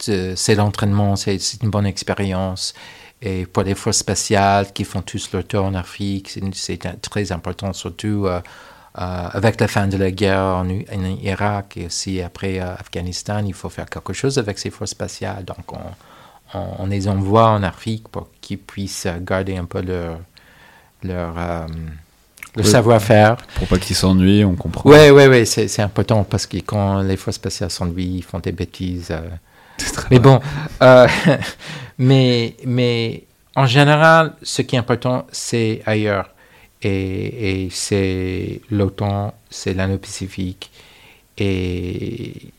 c'est l'entraînement, c'est une bonne expérience. Et pour les forces spatiales qui font tous leur tour en Afrique, c'est très important, surtout euh, euh, avec la fin de la guerre en, Irak et aussi après euh, Afghanistan, il faut faire quelque chose avec ces forces spatiales. Donc on, on, les envoie en Afrique pour qu'ils puissent garder un peu leur, leur, le savoir-faire. Pour pas qu'ils s'ennuient, on comprend. Oui, oui, oui, c'est important parce que quand les forces spatiales s'ennuient, ils font des bêtises mais bon, euh, mais, mais en général, ce qui est important, c'est ailleurs. Et, et c'est l'OTAN, c'est l'Indo-Pacifique. Et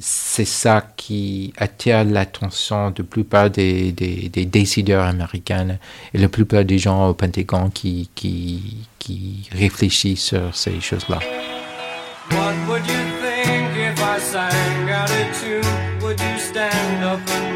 c'est ça qui attire l'attention de la plupart des, des, des, décideurs américains et la plupart des gens au Pentagone qui, qui, qui réfléchissent sur ces choses-là. What would you think if I sang up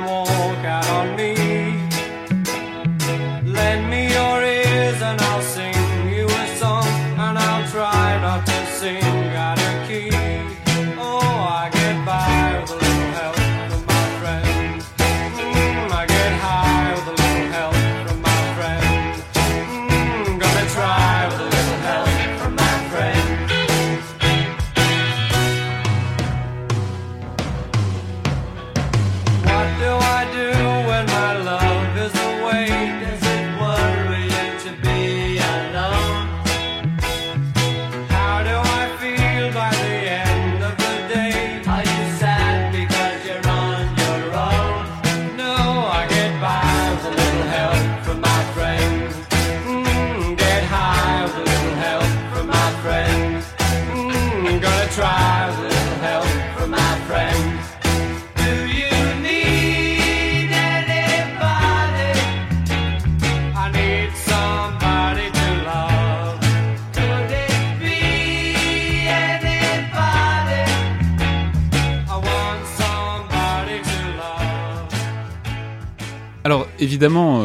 évidemment,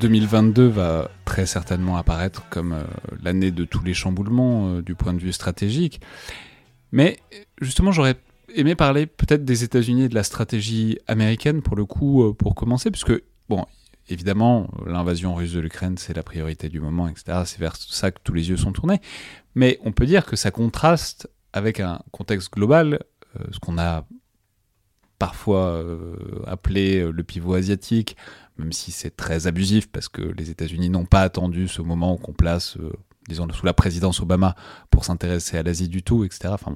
2022 euh, va très certainement apparaître comme euh, l'année de tous les chamboulements euh, du point de vue stratégique. Mais justement, j'aurais aimé parler peut-être des États-Unis et de la stratégie américaine pour le coup, pour commencer, puisque, bon, évidemment, l'invasion russe de l'Ukraine, c'est la priorité du moment, etc. C'est vers ça que tous les yeux sont tournés. Mais on peut dire que ça contraste avec un contexte global, ce qu'on a parfois appelé le pivot asiatique, même si c'est très abusif parce que les États-Unis n'ont pas attendu ce moment qu'on place, euh, disons, sous la présidence Obama pour s'intéresser à l'Asie du tout, etc. Enfin,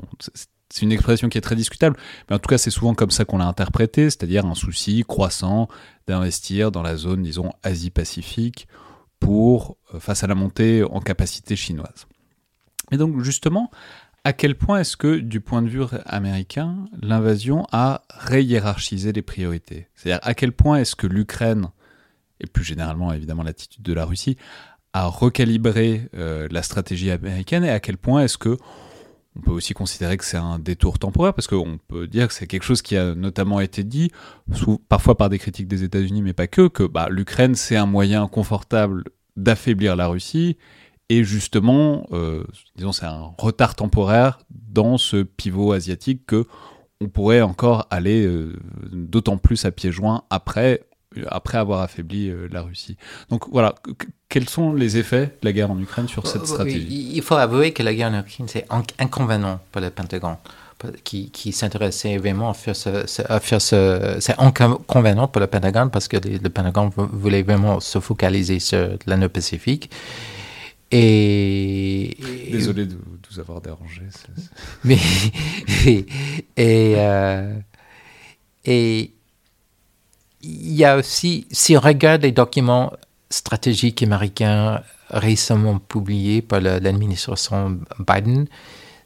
c'est une expression qui est très discutable, mais en tout cas, c'est souvent comme ça qu'on l'a interprété, c'est-à-dire un souci croissant d'investir dans la zone, disons, Asie-Pacifique pour, euh, face à la montée en capacité chinoise. Et donc, justement, à quel point est-ce que, du point de vue américain, l'invasion a réhiérarchisé les priorités? C'est-à-dire à quel point est-ce que l'Ukraine, et plus généralement évidemment l'attitude de la Russie, a recalibré euh, la stratégie américaine et à quel point est-ce que on peut aussi considérer que c'est un détour temporaire parce qu'on peut dire que c'est quelque chose qui a notamment été dit, parfois par des critiques des États-Unis, mais pas que, que bah, l'Ukraine c'est un moyen confortable d'affaiblir la Russie et justement, euh, disons, c'est un retard temporaire dans ce pivot asiatique que on pourrait encore aller euh, d'autant plus à pieds joints après, après avoir affaibli euh, la Russie. Donc voilà, quels sont les effets de la guerre en Ukraine sur cette stratégie? Il faut avouer que la guerre en Ukraine, c'est inconvénient pour le Pentagone qui, qui s'intéressait vraiment à faire ce, à faire ce c'est inconvénient pour le Pentagone parce que le, le Pentagone voulait vraiment se focaliser sur l'Indo-Pacifique et, Désolé de, vous avoir dérangé. Mais et euh, et il y a aussi, si on regarde les documents stratégiques américains récemment publiés par l'administration Biden,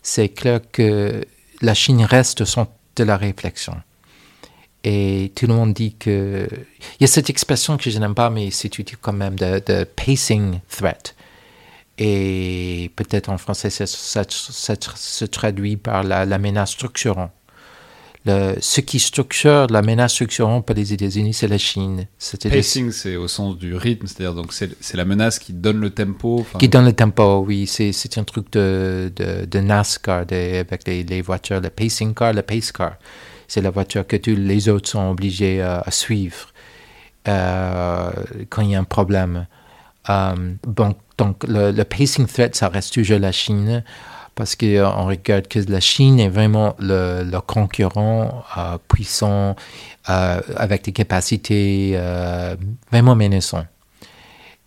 c'est clair que la Chine reste au centre de la réflexion. Et tout le monde dit que... Il y a cette expression que je n'aime pas, mais c'est utile quand même, de, pacing threat. Et peut-être en français, ça, se traduit par la, la menace structurante ce qui structure la menace structurante pour les États-Unis, c'est la Chine. Pacing, c'est au sens du rythme, c'est-à-dire donc c'est la menace qui donne le tempo. Qui donne le tempo, oui. C'est un truc de, de, NASCAR avec les, voitures, le pacing car, le pace car. C'est la voiture que tous les autres sont obligés à suivre euh, quand il y a un problème. Euh, donc, donc le, le, pacing threat, ça reste toujours la Chine parce qu'on euh, regarde que la Chine est vraiment le, concurrent euh, puissant euh, avec des capacités vraiment menaçantes.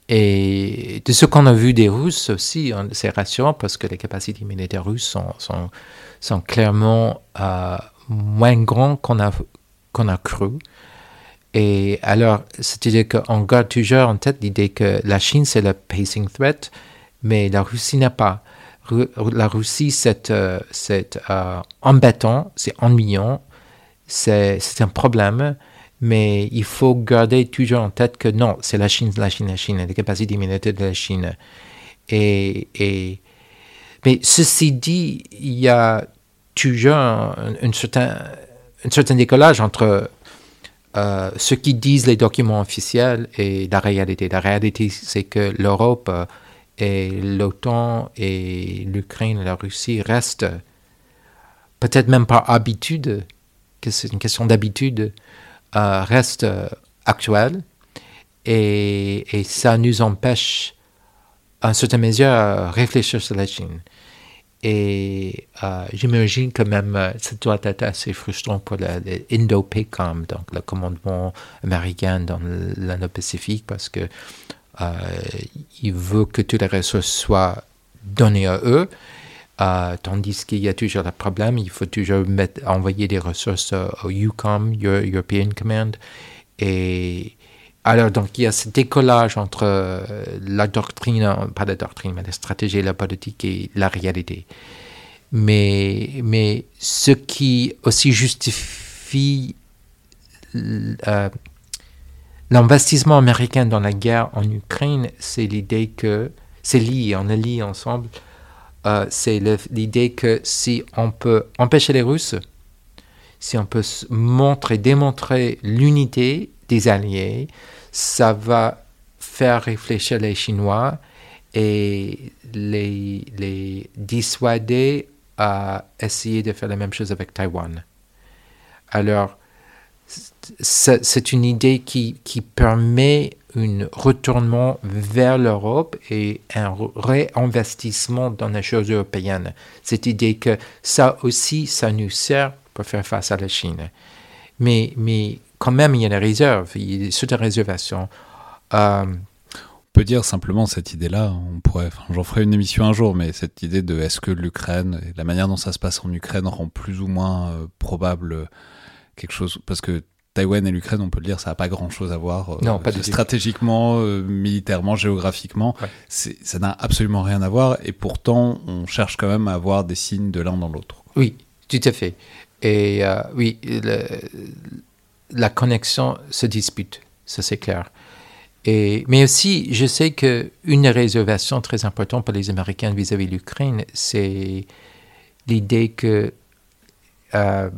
Et de ce qu'on a vu des Russes aussi, hein, c'est rassurant parce que les capacités militaires russes sont, clairement moins grandes qu'on a, qu'on a cru. Et alors, c'est-à-dire qu'on garde toujours en tête l'idée que la Chine, c'est le pacing threat, mais la Russie n'a pas la Russie, c'est euh, euh, embêtant, c'est ennuyant, c'est un problème, mais il faut garder toujours en tête que non, c'est la Chine, la Chine, la Chine, les capacités militaires de la Chine. Et, et, mais ceci dit, il y a toujours un, un certain, un certain décollage entre euh, ce qui disent les documents officiels et la réalité. La réalité, c'est que l'Europe et l'OTAN et l'Ukraine et la Russie restent, peut-être même par habitude, que c'est une question d'habitude, euh, restent actuelles et, et, ça nous empêche, en certaine mesure, à réfléchir sur la Chine. Et euh, j'imagine que même euh, ça doit être assez frustrant pour l'Indo-PACOM, donc le commandement américain dans l'Indo-Pacifique, parce que euh, il veut que toutes les ressources soient données à eux. Euh, tandis qu'il y a toujours le problème, il faut toujours envoyer des ressources au UCOM, European Command. Et alors, donc, il y a ce décollage entre euh, la doctrine, pas la doctrine, mais la stratégie, la politique et la réalité. Mais, mais ce qui aussi justifie L'investissement américain dans la guerre en Ukraine, c'est l'idée que, c'est lié, on est lié ensemble, euh, c'est l'idée que si on peut empêcher les Russes, si on peut montrer, démontrer l'unité des alliés, ça va faire réfléchir les Chinois et les, les dissuader à essayer de faire la même chose avec Taïwan. Alors, c'est une idée qui, qui, permet un retournement vers l'Europe et un réinvestissement dans les choses européennes. Cette idée que ça aussi, ça nous sert pour faire face à la Chine. Mais, mais quand même, il y a des réserves, il y a certaines réservations. Euh, on peut dire simplement cette idée-là, on pourrait, j'en ferai une émission un jour, mais cette idée de est-ce que l'Ukraine, la manière dont ça se passe en Ukraine rend plus ou moins euh, probable quelque chose, parce que Taïwan et l'Ukraine, on peut le dire, ça n'a pas grand-chose à voir. Euh, non, pas stratégiquement, euh, militairement, géographiquement, ça n'a absolument rien à voir. Et pourtant, on cherche quand même à avoir des signes de l'un dans l'autre. Oui, tout à fait. Et euh, oui, la connexion se dispute, ça c'est clair. Et, mais aussi, je sais qu'une réservation très importante pour les Américains vis-à-vis de l'Ukraine, c'est l'idée que à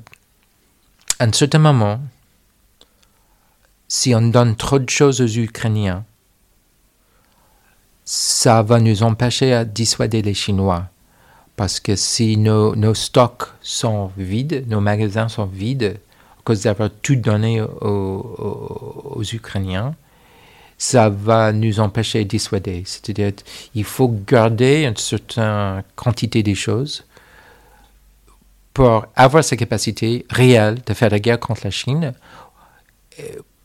un certain moment, si on donne trop de choses aux Ukrainiens, ça va nous empêcher à dissuader les Chinois. Parce que si nos, stocks sont vides, nos magasins sont vides, à cause d'avoir tout donné aux, Ukrainiens, ça va nous empêcher de dissuader. C'est-à-dire il faut garder une certaine quantité des choses pour avoir cette capacité réelle de faire la guerre contre la Chine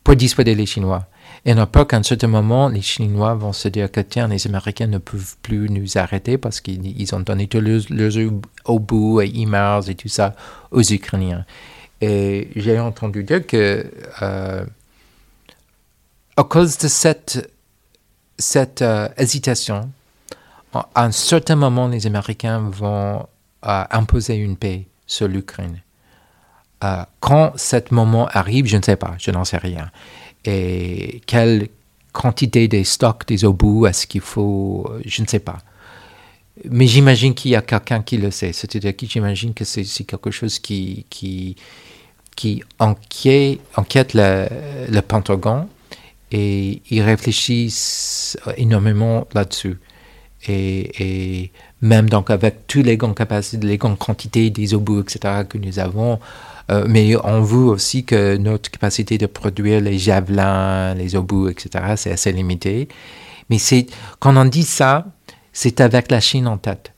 pour dissuader les Chinois. Et n'a pas qu'à un certain moment, les Chinois vont se dire que tiens, les Américains ne peuvent plus nous arrêter parce qu'ils ont donné tous leurs bout et emails et tout ça aux Ukrainiens. Et j'ai entendu dire que euh, à cause de cette, cette euh, hésitation, à un certain moment, les Américains vont euh, imposer une paix sur l'Ukraine. Euh, quand ce moment arrive, je ne sais pas, je n'en sais rien. Et quelle quantité des stocks des obus est-ce qu'il faut, je ne sais pas. Mais j'imagine qu'il y a quelqu'un qui le sait. C'est-à-dire que j'imagine que c'est quelque chose qui, enquête, le, le Pentagone et ils réfléchissent énormément là-dessus. Et, même donc avec tous les grandes capacités, les grandes quantités des obus, etc., que nous avons, euh, mais on voit aussi que notre capacité de produire les javelins, les obus, etc., c'est assez limité. Mais c'est, quand on dit ça, c'est avec la Chine en tête.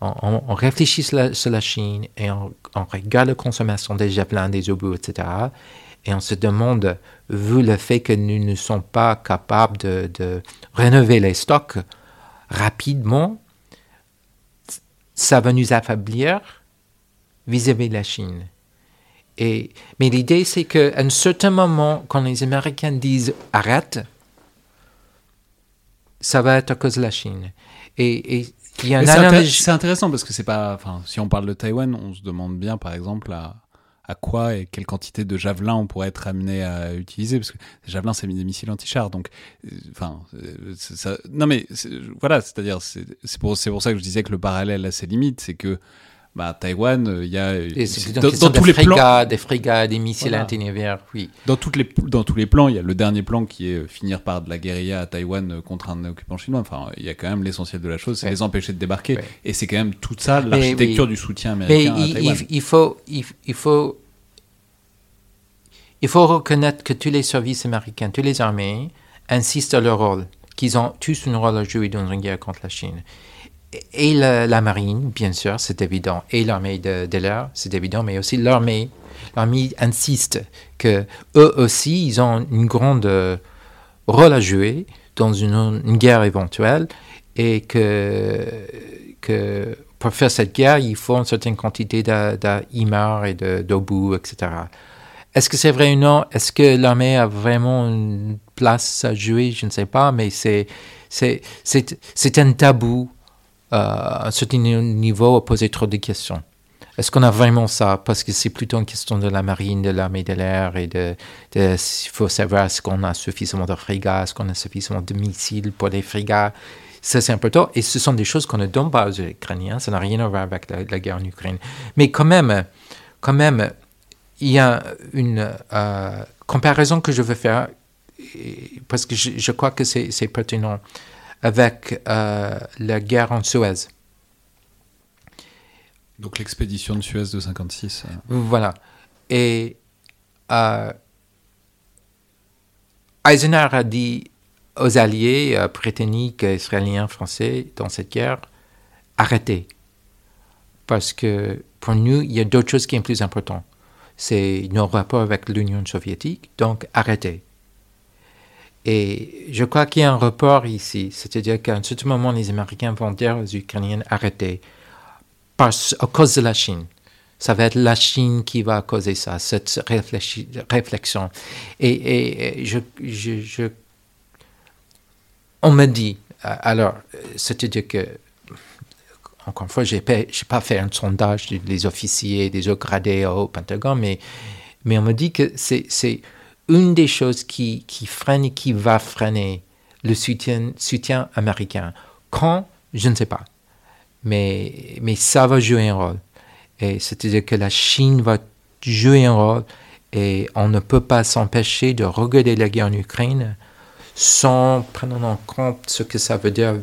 On, réfléchit sur la, Chine et on, regarde la consommation des javelins, des obus, etc. Et on se demande, vu le fait que nous ne sommes pas capables de, de rénover les stocks rapidement, ça va nous affaiblir vis-à-vis de la Chine. Et, mais l'idée, c'est qu'à un certain moment, quand les Américains disent arrête, ça va être à cause de la Chine. Et, il y a un C'est intéressant parce que c'est pas. Enfin, si on parle de Taïwan, on se demande bien, par exemple, à, à quoi et quelle quantité de javelins on pourrait être amené à utiliser parce que les javelins c'est des missiles anti-char donc euh, enfin ça, non mais voilà c'est-à-dire c'est pour c'est pour ça que je disais que le parallèle a ses limites c'est que bah, Taïwan, euh, il y a dans, tous les plans, des frégates, des missiles voilà. oui. Dans toutes les dans tous les plans, il y a le dernier plan qui est euh, finir par de la guérilla à Taïwan euh, contre un occupant chinois. Enfin, il y a quand même l'essentiel de la chose, c'est les empêcher de débarquer. Et c'est quand même tout ça l'architecture du soutien américain à Taïwan. Il, faut il, faut il faut reconnaître que tous les services américains, toutes les armées insistent à leur rôle, qu'ils ont tous un rôle à jouer dans une guerre contre la Chine et la, marine, bien sûr, c'est évident, et l'armée de, l'air, c'est évident, mais aussi l'armée. L'armée insiste que eux aussi, ils ont une grande euh, rôle à jouer dans une, guerre éventuelle et que, pour faire cette guerre, il faut une certaine quantité d'IMAR et d'obus, etc. Est-ce que c'est vrai ou non? Est-ce que l'armée a vraiment une place à jouer? Je ne sais pas, mais c'est un tabou à un certain niveau à poser trop de questions. Est-ce qu'on a vraiment ça? Parce que c'est plutôt une question de la marine, de l'armée de l'air et de, il faut savoir est-ce qu'on a suffisamment de frégates, est-ce qu'on a suffisamment de missiles pour les frégates. Ça, c'est important. Et ce sont des choses qu'on ne donne pas aux Ukrainiens. Ça n'a rien à voir avec la, guerre en Ukraine. Mais quand même, quand même, il y a une euh, comparaison que je veux faire parce que je crois que c'est pertinent avec euh, la guerre en Suez. Donc l'expédition de Suez de 56. Euh. Voilà. Et euh, Eisenhower a dit aux alliés britanniques, israéliens, français dans cette guerre, arrêtez. Parce que pour nous, il y a d'autres choses qui sont plus importantes. C'est nos rapports avec l'Union soviétique, donc arrêtez. Et je crois qu'il y a un report ici, c'est-à-dire qu'à un certain moment, les Américains vont dire aux Ukrainiens arrêtez parce, à cause de la Chine. Ça va être la Chine qui va causer ça, cette réflexion. Et, je, je, on me dit, alors, c'est-à-dire que, encore une fois, je n'ai pas fait un sondage des officiers, des hauts gradés au Pentagone, mais, mais on me dit que c'est une des choses qui, freine et qui va freiner le soutien, américain. Quand, je ne sais pas. Mais, mais ça va jouer un rôle. Et c'est-à-dire que la Chine va jouer un rôle et on ne peut pas s'empêcher de regarder la guerre en Ukraine sans prendre en compte ce que ça veut dire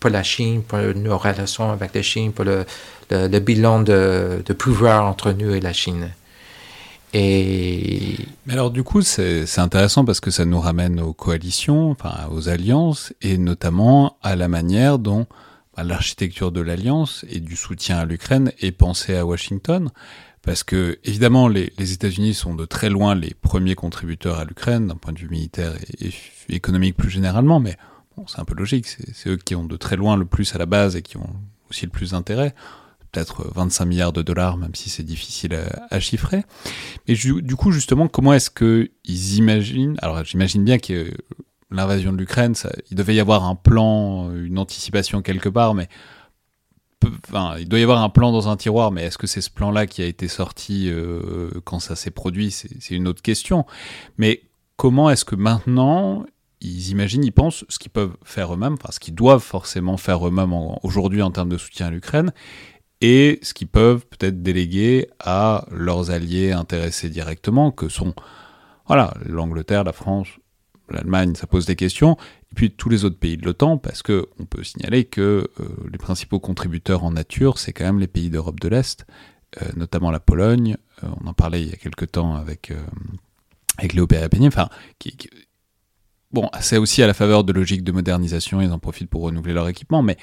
pour la Chine, pour nos relations avec la Chine, pour le, bilan de pouvoir entre nous et la Chine. Et... Mais alors du coup, c'est intéressant parce que ça nous ramène aux coalitions, enfin aux alliances, et notamment à la manière dont bah, l'architecture de l'alliance et du soutien à l'Ukraine est pensée à Washington. Parce que, évidemment, les, États-Unis sont de très loin les premiers contributeurs à l'Ukraine, d'un point de vue militaire et, économique plus généralement, mais c'est un peu logique, c'est eux qui ont de très loin le plus à la base et qui ont aussi le plus d'intérêt peut-être 25 milliards de dollars, même si c'est difficile à, chiffrer. Mais du coup, justement, comment est-ce qu'ils imaginent Alors, j'imagine bien que l'invasion de l'Ukraine, il devait y avoir un plan, une anticipation quelque part, mais il doit y avoir un plan dans un tiroir, mais est-ce que c'est ce plan-là qui a été sorti euh, quand ça s'est produit? C'est une autre question. Mais comment est-ce que maintenant ils imaginent, ils pensent ce qu'ils peuvent faire eux-mêmes, enfin ce qu'ils doivent forcément faire eux-mêmes aujourd'hui en termes de soutien à l'Ukraine, et ce qu'ils peuvent peut-être déléguer à leurs alliés intéressés directement, que sont voilà l'Angleterre, la France, l'Allemagne, ça pose des questions, et puis tous les autres pays de l'OTAN, parce que on peut signaler que euh, les principaux contributeurs en nature, c'est quand même les pays d'Europe de l'Est, euh, notamment la Pologne. Euh, on en parlait il y a quelques temps avec avec Léo Pérépigny, enfin qui, bon, c'est aussi à la faveur de logiques de modernisation, ils en profitent pour renouveler leur équipement, mais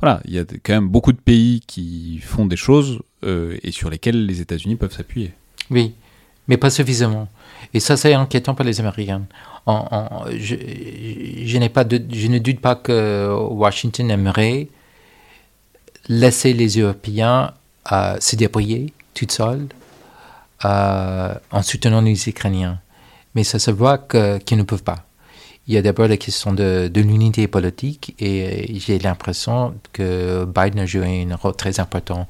voilà, il y a quand même beaucoup de pays qui font des choses et sur lesquelles les États-Unis peuvent s'appuyer. Oui, mais pas suffisamment. Et ça, c'est inquiétant pour les Américains je, pas je ne doute pas que Washington aimerait laisser les Européens euh, se débrouiller tout seuls euh, en soutenant les Ukrainiens. Mais ça se voit qu'ils ne peuvent pas. Il y a d'abord la question de, l'unité politique et j'ai l'impression que Biden a joué un rôle très important.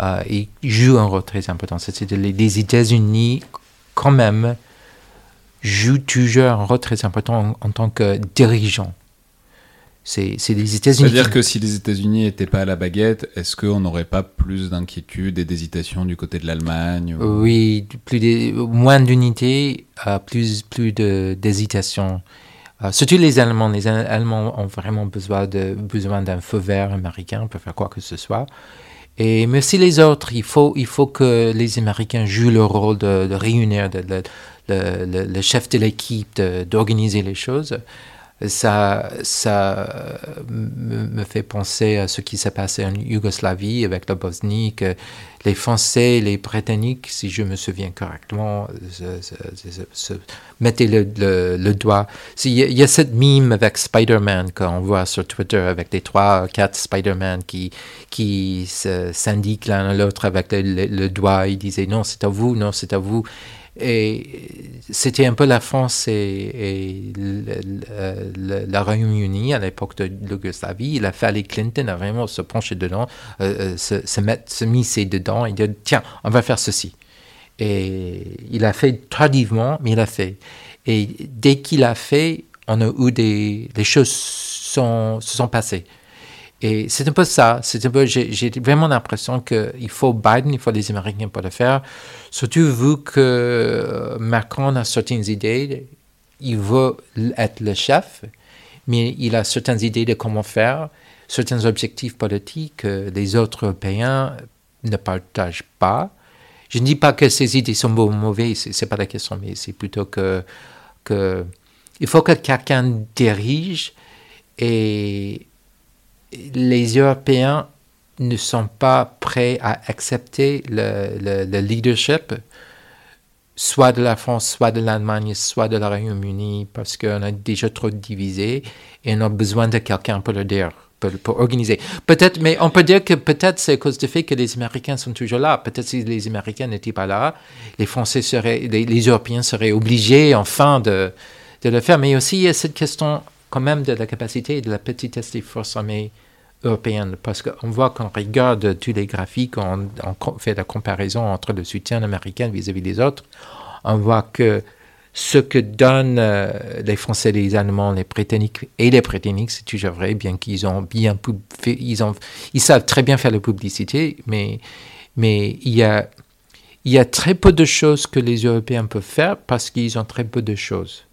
Euh, il joue un rôle très important. C'est les États-Unis, quand même, joue toujours un rôle très important en, tant que dirigeant. C'est les États-Unis. C'est-à-dire que si les États-Unis n'étaient pas à la baguette, est-ce qu'on n'aurait pas plus d'inquiétude et d'hésitation du côté de l'Allemagne Oui, plus moins d'unité, euh, plus, plus d'hésitation. Euh, surtout les Allemands. Les Allemands ont vraiment besoin d'un besoin feu vert américain pour faire quoi que ce soit. Et mais aussi les autres, il faut, il faut que les Américains jouent le rôle de, réunir, de, le, chef de l'équipe d'organiser les choses, ça, ça me, fait penser à ce qui s'est passé en Yougoslavie avec la Bosnie, que les Français, les Britanniques, si je me souviens correctement, mettaient le, doigt. Il y, a, il y, a cette mime avec Spider-Man qu'on voit sur Twitter avec les trois, quatre Spider-Man qui, qui s'indiquent l'un à l'autre avec le, doigt. Ils disaient non, c'est à vous, non, c'est à vous. Et c'était un peu la France et, la Royaume-Uni à l'époque de l'Yougoslavie. Il a fallu Clinton a vraiment se pencher dedans, euh, euh, se, se, mettre, se misser dedans et dire tiens, on va faire ceci. Et il a fait tardivement, mais il a fait. Et dès qu'il a fait, on a eu des les choses sont, se sont passées. Et c'est un peu ça. C'est un peu, j'ai vraiment l'impression qu'il faut Biden, il faut les Américains pour le faire. Surtout vu que euh, Macron a certaines idées, il veut être le chef, mais il a certaines idées de comment faire, certains objectifs politiques que les autres Européens ne partagent pas. Je ne dis pas que ces idées sont mauvaises, c'est pas la question, mais c'est plutôt que, que il faut que quelqu'un dirige et les Européens ne sont pas prêts à accepter le, leadership, soit de la France, soit de l'Allemagne, soit de la Royaume-Uni, parce qu'on a déjà trop divisé et on a besoin de quelqu'un pour le dire. Pour, organiser. Peut-être, mais on peut dire que peut-être c'est à cause du fait que les Américains sont toujours là. Peut-être si les Américains n'étaient pas là, les Français seraient, les, Européens seraient obligés enfin de le faire. Mais aussi, il y a cette question quand même de la capacité et de la petitesse des forces armées européenne, parce qu'on voit qu'on regarde tous les graphiques, on, fait la comparaison entre le soutien américain vis-à-vis des autres, on voit que ce que donnent euh, les Français, les Allemands, les Britanniques et les Britanniques, c'est toujours vrai, bien qu'ils ont bien ils, ont, ils savent très bien faire la publicité, mais, mais il, y a, il y a très peu de choses que les Européens peuvent faire parce qu'ils ont très peu de choses.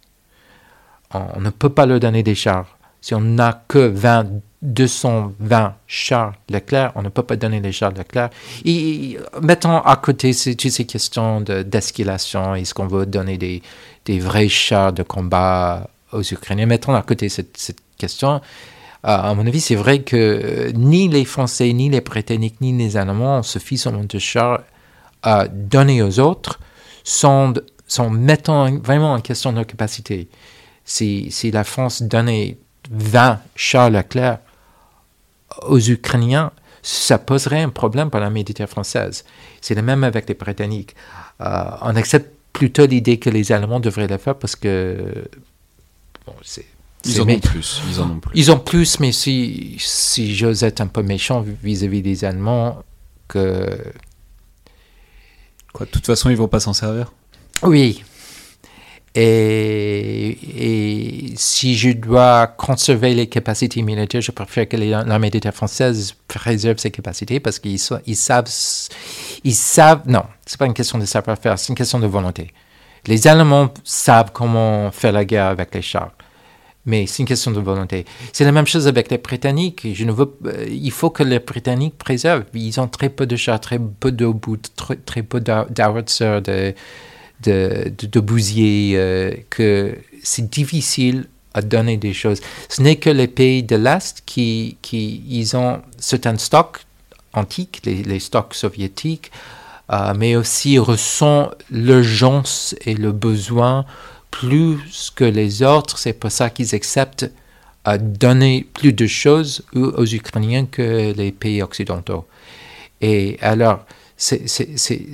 On, ne peut pas leur donner des chars. Si on n'a que 20, 220 chars Leclerc, on ne peut pas donner les chars Leclerc. Et mettons à côté toutes ces questions d'escalation, est-ce qu'on veut donner des, des, vrais chars de combat aux Ukrainiens? Mettons à côté cette, cette question. Euh, à mon avis, c'est vrai que ni les Français, ni les Britanniques, ni les Allemands ont suffisamment de chars à donner aux autres sans, sans mettant vraiment en question leur capacité. Si, si la France donnait 20 chars Leclerc, aux Ukrainiens, ça poserait un problème pour la militaire française. C'est le même avec les Britanniques. Euh, on accepte plutôt l'idée que les Allemands devraient le faire parce que bon, Ils en ont plus. Ils en ont plus. Ils ont plus, mais si, si j'ose être un peu méchant vis-à-vis des Allemands, que. Quoi, de toute façon, ils vont pas s'en servir? Oui. Et, si je dois conserver les capacités militaires, je préfère que l'armée d'État française préserve ses capacités parce qu'ils ils savent, ils savent, non, c'est pas une question de savoir-faire, c'est une question de volonté. Les Allemands savent comment faire la guerre avec les chars mais c'est une question de volonté. C'est la même chose avec les Britanniques. Euh, il faut que les Britanniques préservent. Ils ont très peu de chars, très peu d'obus, très, très peu d'howitzers, de, de, de, bousiers, euh, que c'est difficile à donner des choses. Ce n'est que les pays de l'Est qui, qui ils ont certains stocks antiques, les, stocks soviétiques, euh, mais aussi ressent l'urgence et le besoin plus que les autres. C'est pour ça qu'ils acceptent à donner plus de choses aux Ukrainiens que les pays occidentaux. Et alors, c'est,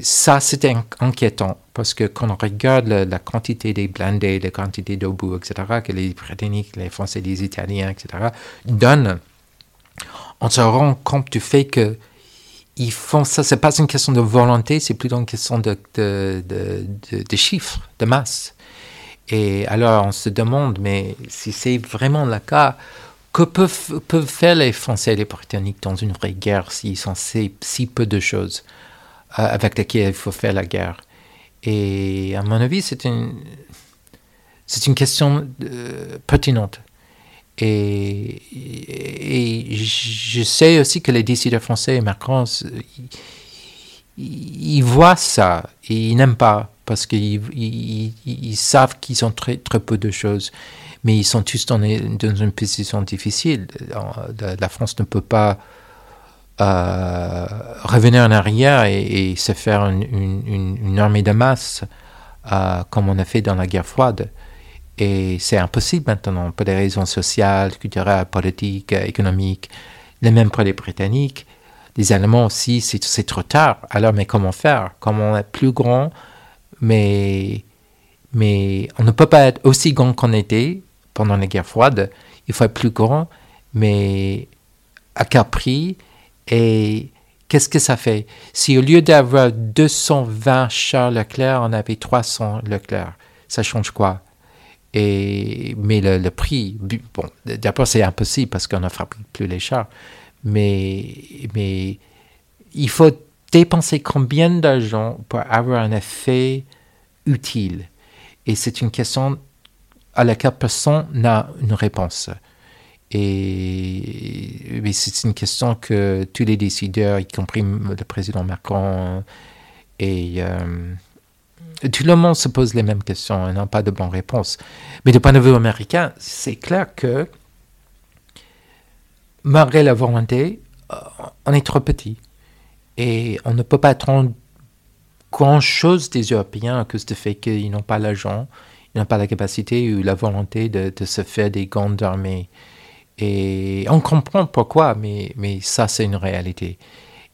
ça, c'était inquiétant parce que quand on regarde la, quantité des blindés, la quantité d'obus, etc., que les Britanniques, les Français, les Italiens, etc., donnent, on se rend compte du fait que ils font ça. C'est pas une question de volonté, c'est plutôt une question de, chiffres, de masse. Et alors on se demande, mais si c'est vraiment le cas, que peuvent, faire les Français et les Britanniques dans une vraie guerre s'ils sont si, si, peu de choses? Euh, avec lesquelles il faut faire la guerre Et à mon avis, c'est une, c'est une question euh, pertinente. Et, et, je sais aussi que les décideurs français et Macron, ils, voient ça et ils n'aiment pas parce qu'ils ils, savent qu'ils ont très, très peu de choses. Mais ils sont tous dans, une position difficile. La France ne peut pas revenir en arrière et, se faire une, une, armée de masse euh, comme on a fait dans la guerre froide. Et c'est impossible maintenant pour des raisons sociales, culturelles, politiques, économiques. Les mêmes pour les Britanniques. Les Allemands aussi, c'est trop tard. Alors, mais comment faire? Comment être plus grand mais, mais on ne peut pas être aussi grand qu'on était pendant la guerre froide. Il faut être plus grand, mais à quel prix? Et qu'est-ce que ça fait? Si au lieu d'avoir 220 chars Leclerc, on avait 300 Leclerc, ça change quoi? Mais le, prix, bon, d'abord c'est impossible parce qu'on ne fabrique plus les chars, mais il faut dépenser combien d'argent pour avoir un effet utile? Et c'est une question à laquelle personne n'a une réponse. Et c'est une question que tous les décideurs, y compris le président Macron, et euh, tout le monde se pose les mêmes questions et n'a pas de bonnes réponses. Mais du point de vue américain, c'est clair que malgré la volonté, euh, on est trop petit. Et on ne peut pas attendre grand-chose des Européens à cause du fait qu'ils n'ont pas l'argent, ils n'ont pas la capacité ou la volonté de, se faire des grandes armées. Et on comprend pourquoi, mais, ça, c'est une réalité.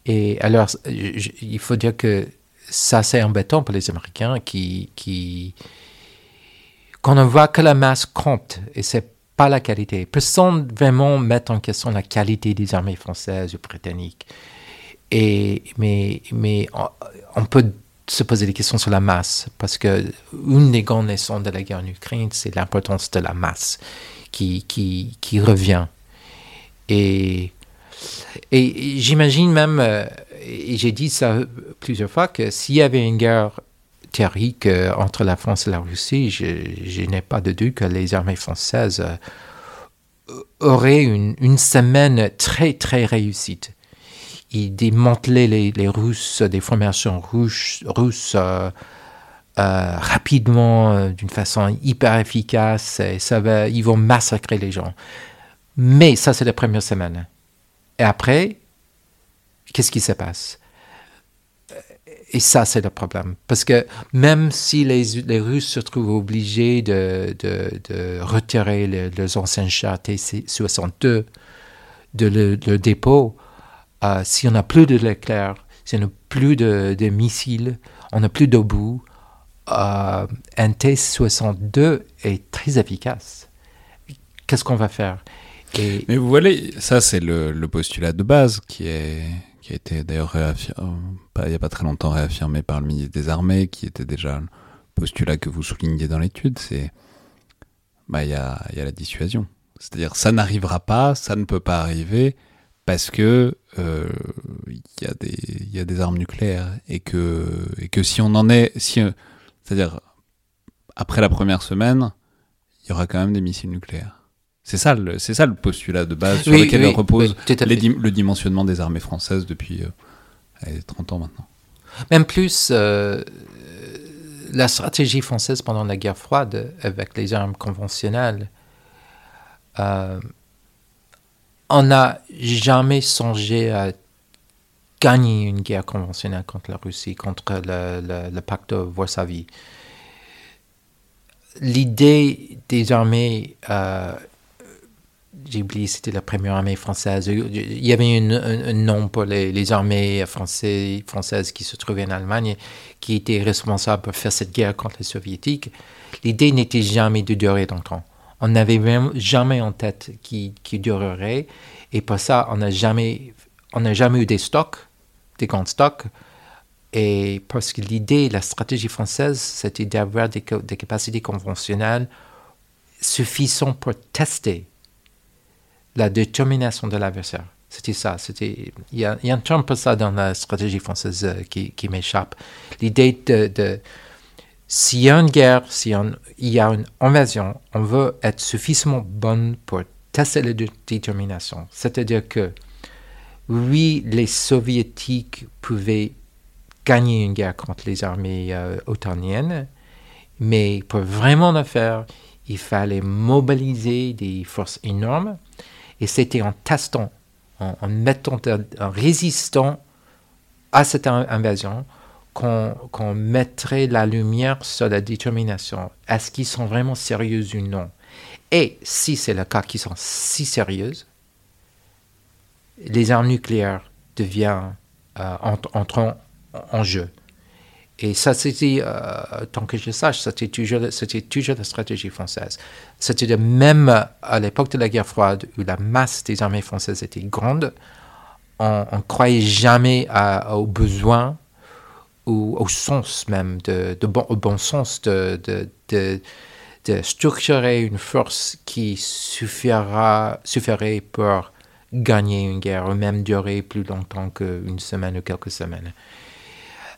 Et alors, il faut dire que ça, c'est embêtant pour les Américains qui, qui qu'on ne voit que la masse compte et c'est pas la qualité. Personne vraiment met en question la qualité des armées françaises ou britanniques. Mais, mais on, peut se poser des questions sur la masse, parce que une des grandes leçons de la guerre en Ukraine, c'est l'importance de la masse qui, revient. Et, et j'imagine même, euh, et j'ai dit ça plusieurs fois, que s'il y avait une guerre théorique euh, entre la France et la Russie, je, n'ai pas de doute que les armées françaises euh, auraient une, une semaine très, très réussite ils démantelaient les, les Russes, des formations russes euh, euh, rapidement, euh, d'une façon hyper efficace. Et ça va, ils vont massacrer les gens. Mais ça, c'est la première semaine. Et après, qu'est-ce qui se passe? Et ça, c'est le problème. Parce que même si les, les Russes se trouvent obligés de, de, de retirer leurs anciens chars T-62 de le dépôt, euh, si on n'a plus de l'éclair, si on n'a plus de, missiles, on n'a plus d'obus, euh, un T-62 est très efficace. qu'est-ce qu'on va faire? Mais vous voyez, ça c'est le, postulat de base qui, est, qui a été d'ailleurs réaffirmé, il n'y a pas très longtemps réaffirmé par le ministre des Armées, qui était déjà le postulat que vous soulignez dans l'étude, c'est bah, il y, a, y a la dissuasion. C'est-à-dire ça n'arrivera pas, ça ne peut pas arriver parce que euh, il y, a des, y a des armes nucléaires et que, et que si on en est, si, c'est-à-dire après la première semaine, il y aura quand même des missiles nucléaires. C'est ça, c'est ça le postulat de base sur lequel repose le dimensionnement des armées françaises depuis 30 euh, ans maintenant. Même plus, euh, la stratégie française pendant la guerre froide avec les armes conventionnelles, euh, on n'a jamais songé à gagner une guerre conventionnelle contre la Russie, contre le, pacte de Varsovie. L'idée des armées euh, j'ai oublié, c'était la première armée française. Il y avait un, nom pour les, armées françaises qui se trouvaient en Allemagne, qui étaient responsables pour faire cette guerre contre les soviétiques. L'idée n'était jamais de durer longtemps. On n'avait jamais en tête qui, qui durerait. Et pour ça, on n'a jamais, on jamais eu des stocks, des grands stocks. Et parce que l'idée, la stratégie française, c'était d'avoir des, capacités conventionnelles suffisantes pour tester la détermination de l'adversaire. C'était ça. C'était, il, y a, un terme pour ça dans la stratégie française euh, qui, m'échappe. L'idée de, s'il y a une guerre, s'il y, y, a une invasion, on veut être suffisamment bonne pour tester la détermination. C'est-à-dire que, oui, les soviétiques pouvaient gagner une guerre contre les armées euh, otaniennes, mais pour vraiment le faire, il fallait mobiliser des forces énormes et c'était en testant, en, mettant, en résistant à cette invasion qu'on mettrait la lumière sur la détermination. Est-ce qu'ils sont vraiment sérieux ou non? Et si c'est le cas qu'ils sont si sérieux, les armes nucléaires deviennent, euh, entrent en jeu. Et ça, c'était, euh, tant que je sache, c'était toujours, toujours la stratégie française. C'était même à l'époque de la guerre froide, où la masse des armées françaises était grande, on ne croyait jamais aux besoins ou au sens même, de, bon, au bon sens de, de, de, structurer une force qui suffira, suffirait pour gagner une guerre, ou même durer plus longtemps qu'une semaine ou quelques semaines.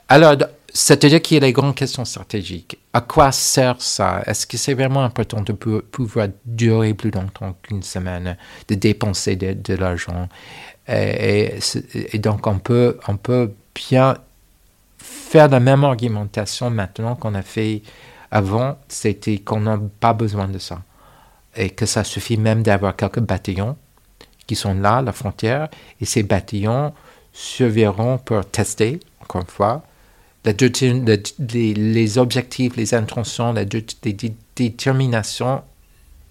Alors, c'est-à-dire qu'il y a les grandes questions stratégiques. À quoi sert ça? Est-ce que c'est vraiment important de pouvoir durer plus longtemps qu'une semaine, de dépenser de, l'argent? Et, donc, on peut, on peut bien faire la même argumentation maintenant qu'on a fait avant, c'était qu'on n'a pas besoin de ça. Et que ça suffit même d'avoir quelques bataillons qui sont là, la frontière, et ces bataillons surveilleront pour tester, encore une fois, les, objectifs, les intentions, la détermination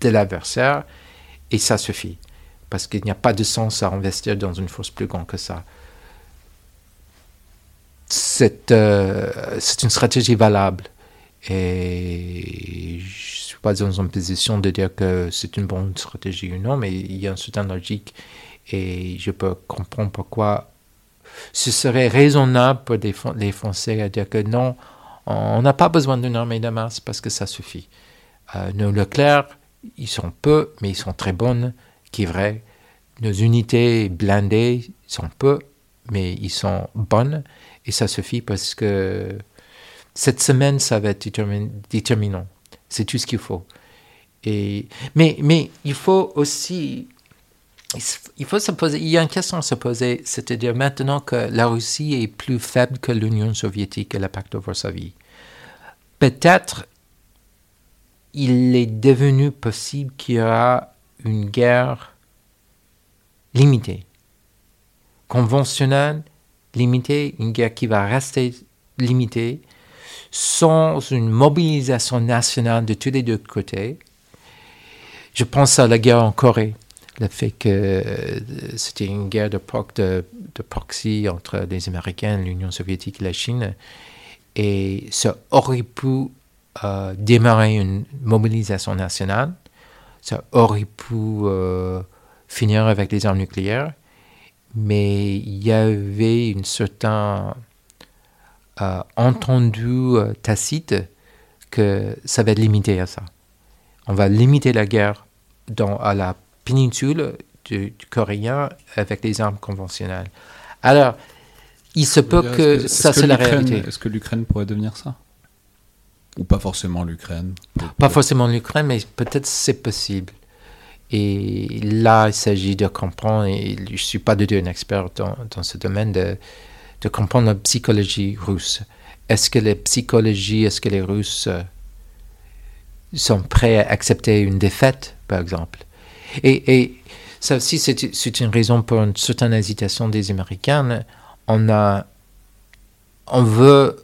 de l'adversaire, et ça suffit. Parce qu'il n'y a pas de sens à investir dans une force plus grande que ça. C'est euh, une stratégie valable. Et pas dans une position de dire que c'est une bonne stratégie ou non, mais il y a une certaine logique. Et je peux comprendre pourquoi ce serait raisonnable pour les Français à dire que non, on n'a pas besoin d'une armée de masse parce que ça suffit. Euh, nos Leclerc, ils sont peu, mais ils sont très bonnes, qui est vrai. Nos unités blindées sont peu, mais ils sont bonnes, et ça suffit parce que cette semaine, ça va être déterminant. C'est tout ce qu'il faut. Et, mais, mais il faut aussi il faut se poser, il y a une question à se poser, c'est-à-dire maintenant que la Russie est plus faible que l'Union soviétique et le pacte de Varsovie, peut-être il est devenu possible qu'il y aura une guerre limitée, conventionnelle, limitée, une guerre qui va rester limitée, sans une mobilisation nationale de tous les deux côtés. Je pense à la guerre en Corée le fait que euh, c'était une guerre de, proxy entre les Américains, l'Union soviétique et la Chine, et ça aurait pu euh, démarrer une mobilisation nationale. ça aurait pu euh, finir avec les armes nucléaires, mais il y avait une certaine entendu euh, tacite que ça va être limité à ça. On va limiter la guerre dans, à la péninsule du, coréen avec les armes conventionnelles. Alors, il se peut que, ça, c'est la réalité. Est-ce que l'Ukraine pourrait devenir ça? Ou pas forcément l'Ukraine Pas forcément l'Ukraine, mais peut-être c'est possible. Et là, il s'agit de comprendre, et je ne suis pas du tout un expert dans, dans ce domaine, de, de, comprendre la psychologie russe. Est-ce que la psychologie, est-ce que les Russes euh, sont prêts à accepter une défaite, par exemple? Et, ça aussi, c'est une raison pour une certaine hésitation des Américains. On, a, on veut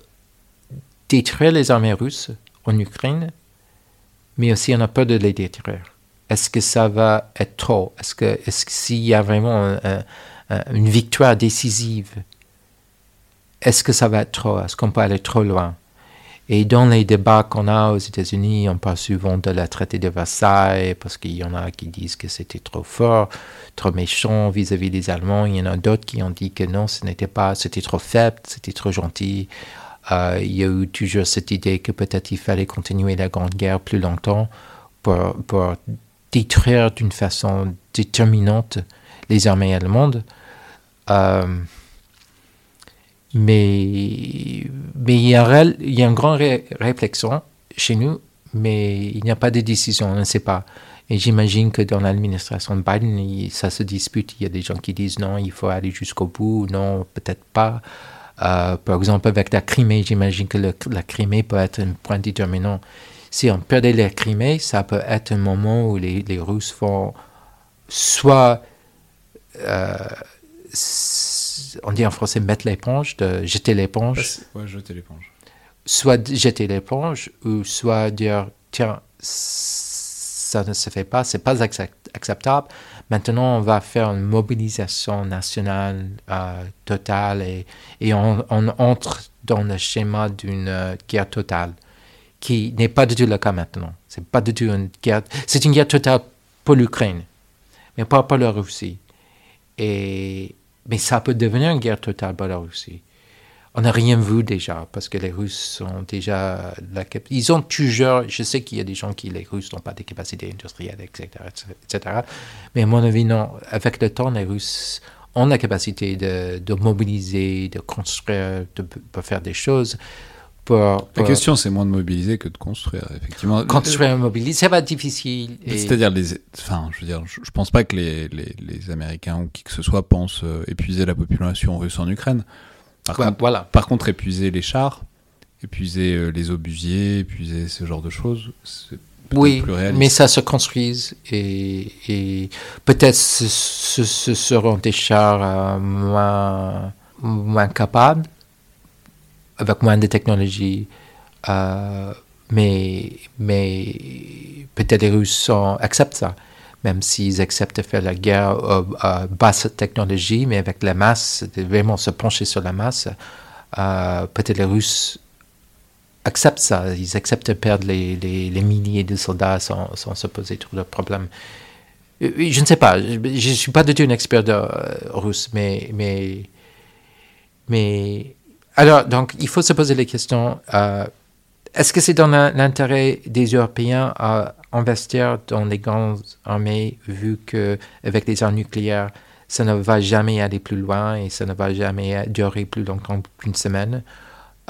détruire les armées russes en Ukraine, mais aussi on a peur de les détruire. Est-ce que ça va être trop? Est-ce que, y a vraiment une victoire décisive, est-ce que ça va être trop? Est-ce qu'on peut aller trop loin? Et dans les débats qu'on a aux États-Unis, on parle souvent de la traité de Versailles parce qu'il y en a qui disent que c'était trop fort, trop méchant vis-à-vis des Allemands. Il y en a d'autres qui ont dit que non, ce n'était pas, c'était trop faible, c'était trop gentil. Euh, il y a eu toujours cette idée que peut-être il fallait continuer la Grande Guerre plus longtemps pour, détruire d'une façon déterminante les armées allemandes. Euh, mais, mais il, y a, y a une grande réflexion chez nous, mais il n'y a pas de décision, on ne sait pas. Et j'imagine que dans l'administration de Biden, ça se dispute. Il y a des gens qui disent non, il faut aller jusqu'au bout, non, peut-être pas. Euh, par exemple, avec la Crimée, j'imagine que la Crimée peut être un point déterminant. Si on perdait la Crimée, ça peut être un moment où les, les Russes vont soit euh, on dit en français mettre l'éponge, de jeter l'éponge. Ouais, jeter l'éponge. Soit jeter l'éponge, ou soit dire, tiens, ça ne se fait pas, c'est pas acceptable. Maintenant, on va faire une mobilisation nationale euh, totale et, et on, entre dans le schéma d'une euh, guerre totale, qui n'est pas du tout le cas maintenant. C'est pas du tout une guerre. C'est une guerre totale pour l'Ukraine, mais pas pour la Russie. Et, mais ça peut devenir une guerre totale pour la Russie. On n'a rien vu déjà, parce que les Russes sont déjà... Ils ont toujours... Je sais qu'il y a des gens qui, les Russes, n'ont pas de capacités industrielles, etc., etc. Mais à mon avis, non. Avec le temps, les Russes ont la capacité de, de mobiliser, de construire, de faire des choses. La question, c'est moins de mobiliser que de construire, effectivement. Construire et mobiliser, ça va être difficile. C'est-à-dire, les... enfin, je veux dire, je, pense pas que les, les, les, Américains ou qui que ce soit pensent euh, épuiser la population russe en Ukraine. Par, contre, voilà. par contre, épuiser les chars, épuiser euh, les obusiers, épuiser ce genre de choses, c'est oui, plus réaliste. mais ça se construise et, et peut-être ce, ce, seront des chars euh, moins, moins capables avec moins de technologie. Euh, mais mais peut-être les Russes acceptent ça, même s'ils acceptent de faire la guerre à, basse technologie, mais avec la masse, de vraiment se pencher sur la masse. Euh, peut-être les Russes acceptent ça, ils acceptent de perdre les, milliers de soldats sans, sans, se poser trop de problèmes. Euh, je ne sais pas, je ne suis pas du tout un expert de, russe, mais, mais, mais alors, donc, il faut se poser les questions. Euh, est-ce que c'est dans l'intérêt des Européens à investir dans les grandes armées, vu qu'avec les armes nucléaires, ça ne va jamais aller plus loin et ça ne va jamais durer plus longtemps qu'une semaine,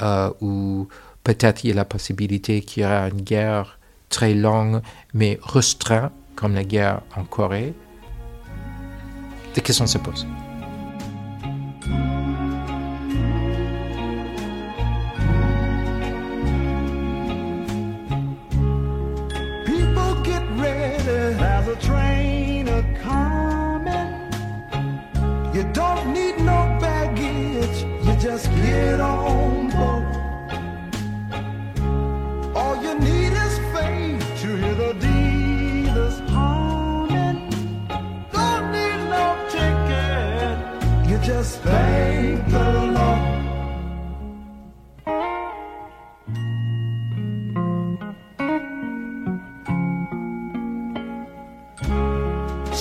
euh, ou peut-être il y a la possibilité qu'il y aura une guerre très longue, mais restreinte, comme la guerre en Corée? Des questions se posent.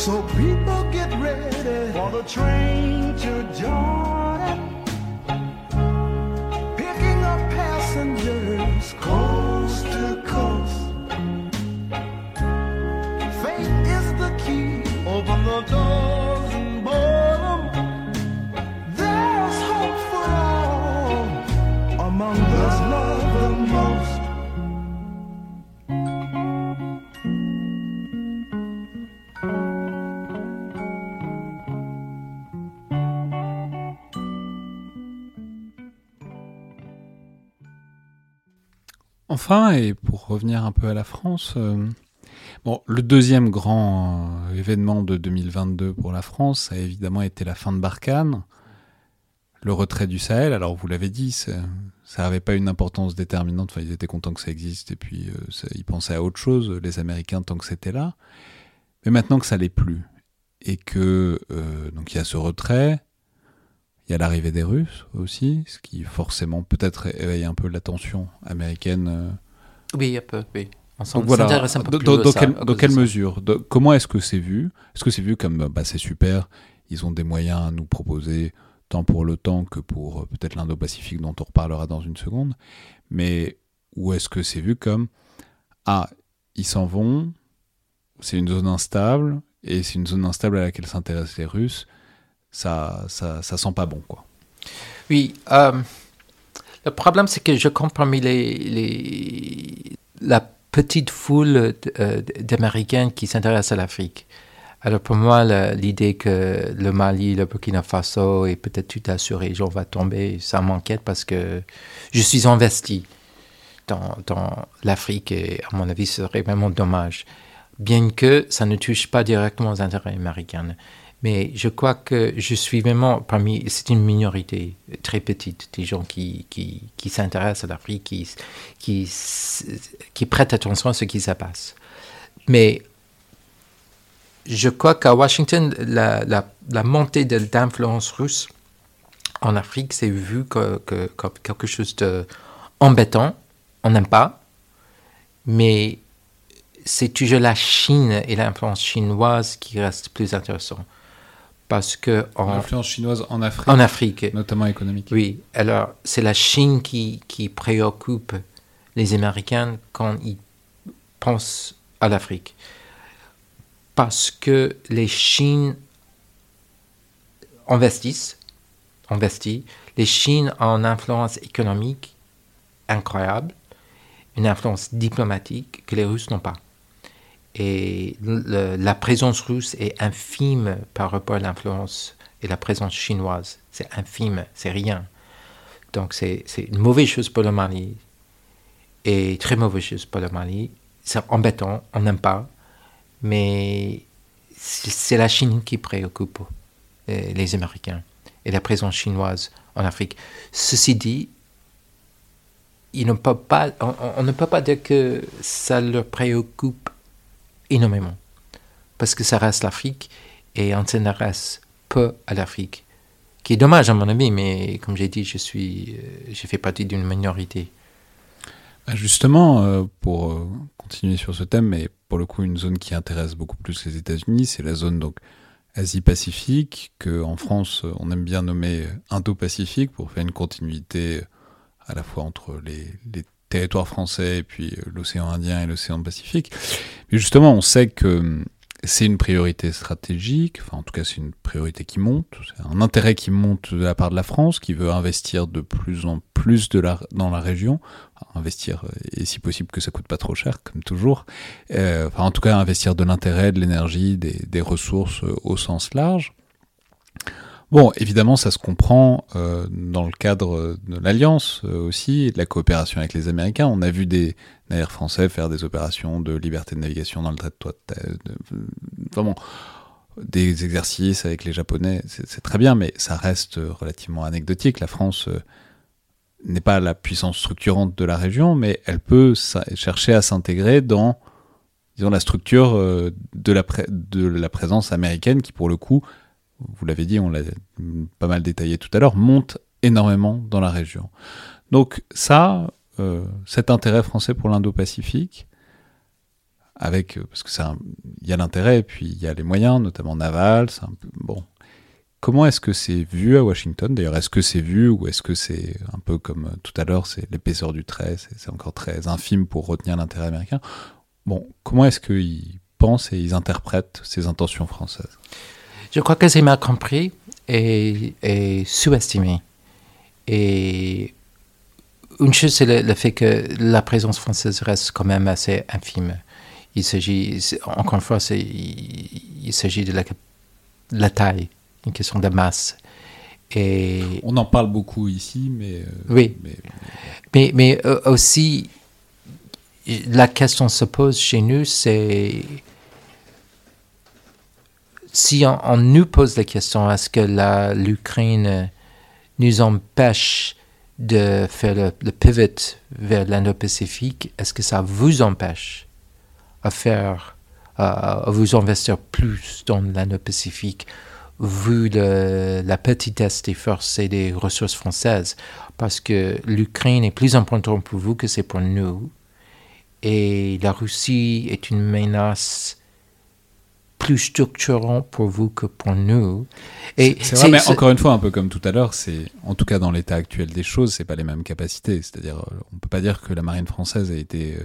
So people get ready for the train to Jordan, picking up passengers. Cold. Enfin, et pour revenir un peu à la France, euh, bon, le deuxième grand euh, événement de 2022 pour la France a évidemment été la fin de Barkhane, le retrait du Sahel. Alors vous l'avez dit, ça n'avait pas une importance déterminante. Enfin, ils étaient contents que ça existe et puis euh, ils pensaient à autre chose, les Américains, tant que c'était là. Mais maintenant que ça l'est plus et que donc il y a ce retrait, il y a l'arrivée des Russes aussi, ce qui forcément peut-être éveille un peu l'attention américaine. Euh. Oui, un peu, oui. Donc voilà, un peu dans, dans, dans quelle mesure? Comment est-ce que c'est vu? Est-ce que c'est vu comme bah, c'est super, ils ont des moyens à nous proposer, tant pour l'OTAN que pour euh, peut-être l'Indo-Pacifique dont on reparlera dans une seconde Mais où est-ce que c'est vu comme Ah, ils s'en vont, c'est une zone instable, et c'est une zone instable à laquelle s'intéressent les Russes ça, ça, ça, sent pas bon, quoi. Oui, euh, le problème, c'est que je compte parmi les, la petite foule euh, d'Américains qui s'intéressent à l'Afrique. Alors pour moi, l'idée que le Mali, le Burkina Faso et peut-être toute la sous-région va tomber, ça m'inquiète parce que je suis investi dans, dans l'Afrique et à mon avis, ce serait vraiment dommage. Bien que ça ne touche pas directement aux intérêts américains. Mais je crois que je suis vraiment parmi, c'est une minorité très petite, des gens qui, qui, s'intéressent à l'Afrique, qui, qui, qui prêtent attention à ce qui se passe. Mais je crois qu'à Washington, la, la, la montée d'influence russe en Afrique, c'est vu que, que, comme quelque chose d'embêtant. On n'aime pas. Mais c'est toujours la Chine et l'influence chinoise qui reste plus intéressant parce que l'influence chinoise en Afrique, en Afrique, notamment économique. Oui, alors c'est la Chine qui, qui préoccupe les Américains quand ils pensent à l'Afrique, parce que les Chines investissent, investissent. Les Chines ont une influence économique incroyable, une influence diplomatique que les Russes n'ont pas et la présence russe est infime par rapport à l'influence et la présence chinoise. C'est infime, c'est rien. Donc c'est une mauvaise chose pour le Mali et très mauvaise chose pour le Mali. C'est embêtant, on n'aime pas, mais c'est la Chine qui préoccupe euh, les Américains et la présence chinoise en Afrique. Ceci dit, il ne peut pas, on ne peut pas dire que ça leur préoccupe énormément. Parce que ça reste l'Afrique et on s'intéresse peu à l'Afrique. Qui est dommage à mon avis, mais comme j'ai dit, je suis, euh, j'ai fait partie d'une minorité. Bah, justement, euh, pour euh, continuer sur ce thème, mais pour le coup une zone qui intéresse beaucoup plus les États-Unis, c'est la zone donc Asie-Pacifique, que en France on aime bien nommer Indo-Pacifique pour faire une continuité à la fois entre les, les territoire français et puis euh, l'océan Indien et l'océan Pacifique. Mais justement, on sait que hum, c'est une priorité stratégique, enfin en tout cas c'est une priorité qui monte, c'est un intérêt qui monte de la part de la France, qui veut investir de plus en plus dans la région, investir euh, et si possible que ça coûte pas trop cher, comme toujours, euh, enfin en tout cas investir de l'intérêt, de l'énergie, des ressources au sens large. Bon, évidemment, ça se comprend euh, dans le cadre de l'alliance euh, aussi, de la coopération avec les Américains. On a vu des navires français faire des opérations de liberté de navigation dans le trait de, de, vraiment des exercices avec les Japonais, c'est très bien, mais ça reste relativement anecdotique. La France euh, n'est pas la puissance structurante de la région, mais elle peut chercher à s'intégrer dans, disons, la structure de la présence américaine qui, pour le coup, vous l'avez dit, on l'a pas mal détaillé tout à l'heure, monte énormément dans la région. Donc ça, euh, cet intérêt français pour l'Indo-Pacifique, avec parce que il y a l'intérêt puis il y a les moyens, notamment navals, bon, Comment est-ce que c'est vu à Washington? D'ailleurs, est-ce que c'est vu ou est-ce que c'est un peu comme euh, tout à l'heure, c'est l'épaisseur du trait, c'est encore très infime pour retenir l'intérêt américain? Bon, comment est-ce qu'ils pensent et ils interprètent ces intentions françaises? Je crois que c'est mal compris et, et sous-estimé. Et une chose, c'est le, fait que la présence française reste quand même assez infime. Il s'agit, encore une fois, il, s'agit de la, taille, une question de masse. Et On en parle beaucoup ici, mais... Euh, oui. Mais, mais, euh, aussi, la question se pose chez nous, c'est... Si on, nous pose la question, est-ce que l'Ukraine nous empêche de faire le, pivot vers l'Indo-Pacifique, est-ce que ça vous empêche à faire, à, vous investir plus dans l'Indo-Pacifique vu la petitesse des forces et des ressources françaises? Parce que l'Ukraine est plus importante pour vous que c'est pour nous. Et la Russie est une menace plus structurant pour vous que pour nous. Et c'est vrai, mais encore une fois, un peu comme tout à l'heure, c'est en tout cas dans l'état actuel des choses, c'est pas les mêmes capacités. C'est-à-dire, euh, on peut pas dire que la marine française a été euh,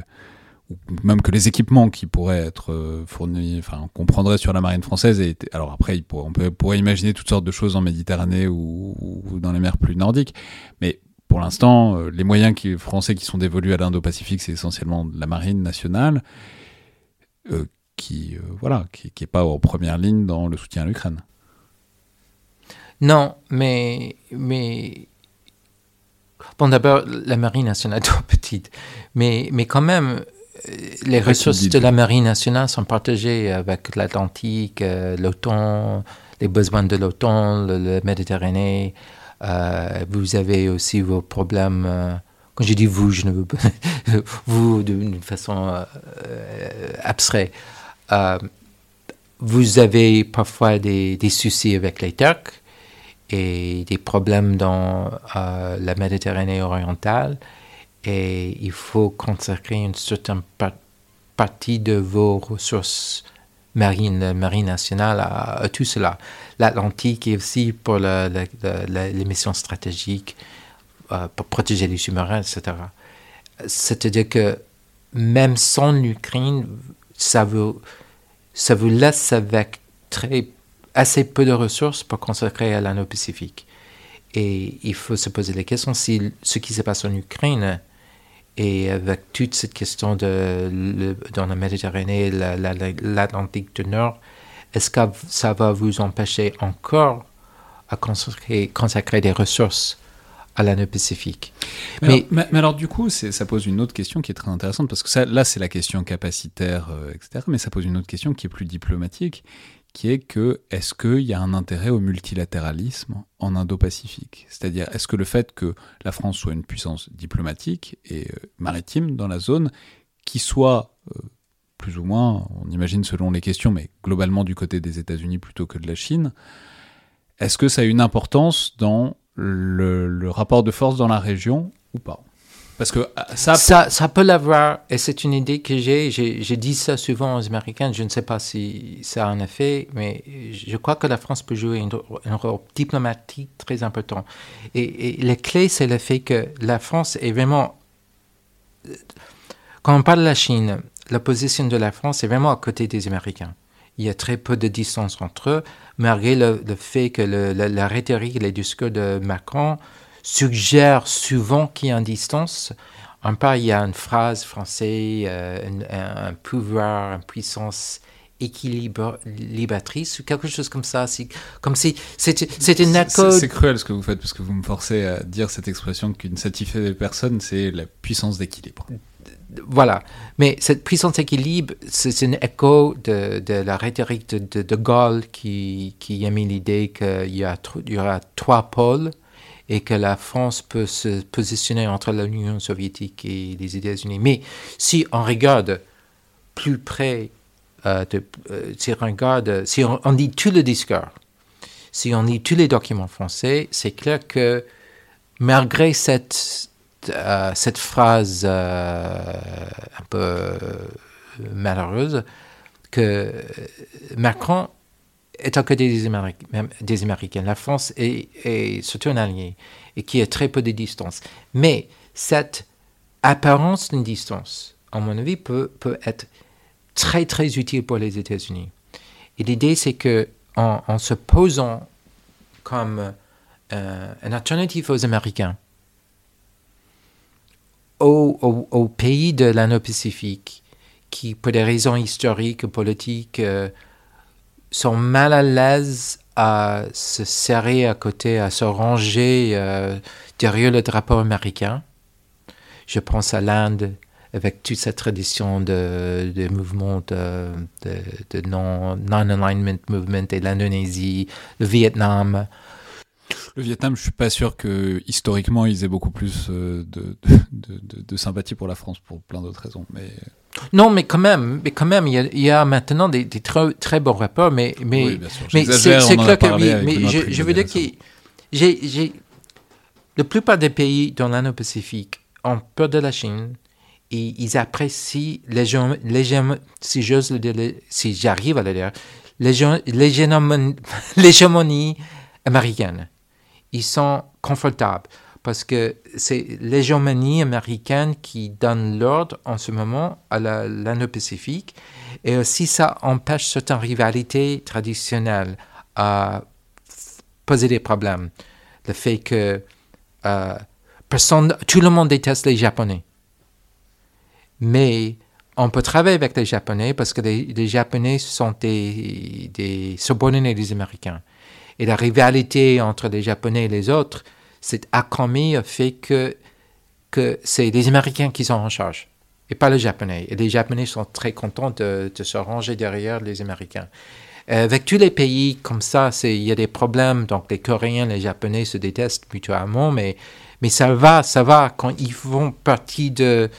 ou même que les équipements qui pourraient être euh, fournis, enfin, qu'on prendrait sur la marine française, et alors après, on peut, pourrait imaginer toutes sortes de choses en Méditerranée ou, dans les mers plus nordiques, mais pour l'instant, les moyens qui, français qui sont dévolus à l'Indo-Pacifique, c'est essentiellement la marine nationale, qui euh, voilà, qui n'est pas en première ligne dans le soutien à l'Ukraine. Non, mais mais bon d'abord la marine nationale est trop petite, mais mais quand même euh, les ressources de la marine nationale sont partagées avec l'Atlantique, euh, l'OTAN, les besoins de l'OTAN, le, Méditerranée. vous avez aussi vos problèmes. quand je dis vous, je ne veux pas vous d'une façon abstraite. Euh, vous avez parfois des, soucis avec les Turcs et des problèmes dans euh, la Méditerranée orientale et il faut consacrer une certaine partie de vos ressources marines, la marine nationale à, tout cela. L'Atlantique est aussi pour les missions stratégiques, euh, pour protéger les sous-marins, etc. C'est-à-dire que même sans l'Ukraine, ça vous, ça vous laisse avec très, assez peu de ressources pour consacrer à l'anneau Pacifique. Et il faut se poser la question si ce qui se passe en Ukraine et avec toute cette question de, dans la Méditerranée, l'Atlantique du Nord, est-ce que ça va vous empêcher encore à consacrer des ressources à l'anneau Pacifique. Mais, mais, alors, du coup, ça pose une autre question qui est très intéressante, parce que ça, là, c'est la question capacitaire, euh, etc. Mais ça pose une autre question qui est plus diplomatique, qui est que est-ce qu'il y a un intérêt au multilatéralisme en Indo-Pacifique? C'est-à-dire, est-ce que le fait que la France soit une puissance diplomatique et euh, maritime dans la zone, qui soit euh, plus ou moins, on imagine selon les questions, mais globalement du côté des États-Unis plutôt que de la Chine, est-ce que ça a une importance dans le, rapport de force dans la région ou pas parce que euh, ça... ça... Peut l'avoir, et c'est une idée que j'ai. J'ai dit ça souvent aux Américains, je ne sais pas si ça a un effet, mais je crois que la France peut jouer un, rôle diplomatique très important. Et, et la clé, c'est le fait que la France est vraiment... Quand on parle de la Chine, la position de la France est vraiment à côté des Américains il y a très peu de distance entre eux, malgré le, fait que la, rhétorique et les discours de Macron suggèrent souvent qu'il y a une distance. Un peu, il y a une phrase française, euh, un, pouvoir, une puissance équilibratrice ou quelque chose comme ça. Comme si c'était une accord. C'est cruel ce que vous faites parce que vous me forcez à dire cette expression qui ne satisfait personne, c'est la puissance d'équilibre voilà. Mais cette puissance d'équilibre, c'est un écho de, la rhétorique de, Gaulle qui, a mis l'idée qu'il y, aura trois pôles et que la France peut se positionner entre l'Union soviétique et les États-Unis. Mais si on regarde plus près, euh, euh, si, on regarde, si on, dit tout le discours, si on lit tous les documents français, c'est clair que malgré cette euh, cette phrase euh, un peu malheureuse que Macron est à côté des, Américains. La France est, surtout un allié et qui a très peu de distance. Mais cette apparence d'une distance, à mon avis, peut, peut être très très utile pour les États-Unis. Et l'idée, c'est que en, se posant comme euh, une alternative aux Américains, aux, pays de l'Indo-Pacifique, qui, pour des raisons historiques, politiques, euh, sont mal à l'aise à se serrer à côté, à se ranger euh, derrière le drapeau américain. Je pense à l'Inde, avec toute cette tradition de, de mouvements de, non-alignment movement et l'Indonésie, le Vietnam. Le Vietnam, je suis pas sûr que historiquement ils aient beaucoup plus euh, de, de, sympathie pour la France pour plein d'autres raisons. Mais non, mais quand même, mais quand même, il y a, maintenant des, très, très, bons rapports, mais mais mais c'est clair que oui, mais je, je, veux dire que j'ai la plupart des pays dans l'Indo-Pacifique ont peur de la Chine, ils apprécient l'hégémonie, si j'ose le dire, si j'arrive à le dire, l'hégémonie américaine. Ils sont confortables parce que c'est l'hégémonie américaine qui donne l'ordre en ce moment à l'Indo-Pacifique et aussi ça empêche certaines rivalités traditionnelles à poser des problèmes. Le fait que euh, personne, tout le monde déteste les Japonais mais on peut travailler avec les Japonais parce que les, Japonais sont des, des, subordonnés des Américains. Et la rivalité entre les Japonais et les autres s'est accroîtie au fait que, que c'est les Américains qui sont en charge et pas les Japonais. Et les Japonais sont très contents de, se ranger derrière les Américains. Euh, avec tous les pays comme ça, il y a des problèmes. Donc les Coréens, les Japonais se détestent mutuellement, mais, mais ça va, ça va quand ils font partie de,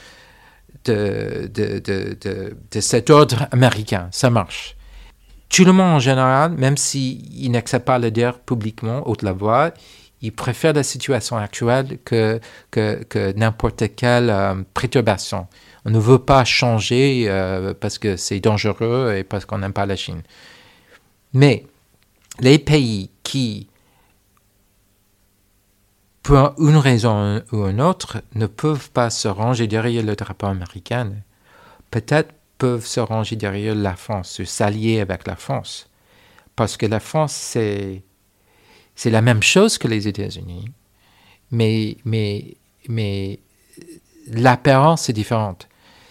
de, de, de, de, cet ordre américain. Ça marche. Tout le monde en général, même s'il n'accepte pas le dire publiquement, haute la voix, il préfère la situation actuelle que, que, que n'importe quelle euh, perturbation. On ne veut pas changer euh, parce que c'est dangereux et parce qu'on n'aime pas la Chine. Mais les pays qui pour une raison ou une autre, ne peuvent pas se ranger derrière le drapeau américain. Peut-être peuvent se ranger derrière la France, se s'allier avec la France. Parce que la France, c'est, la même chose que les États-Unis, mais, mais, mais l'apparence est différente.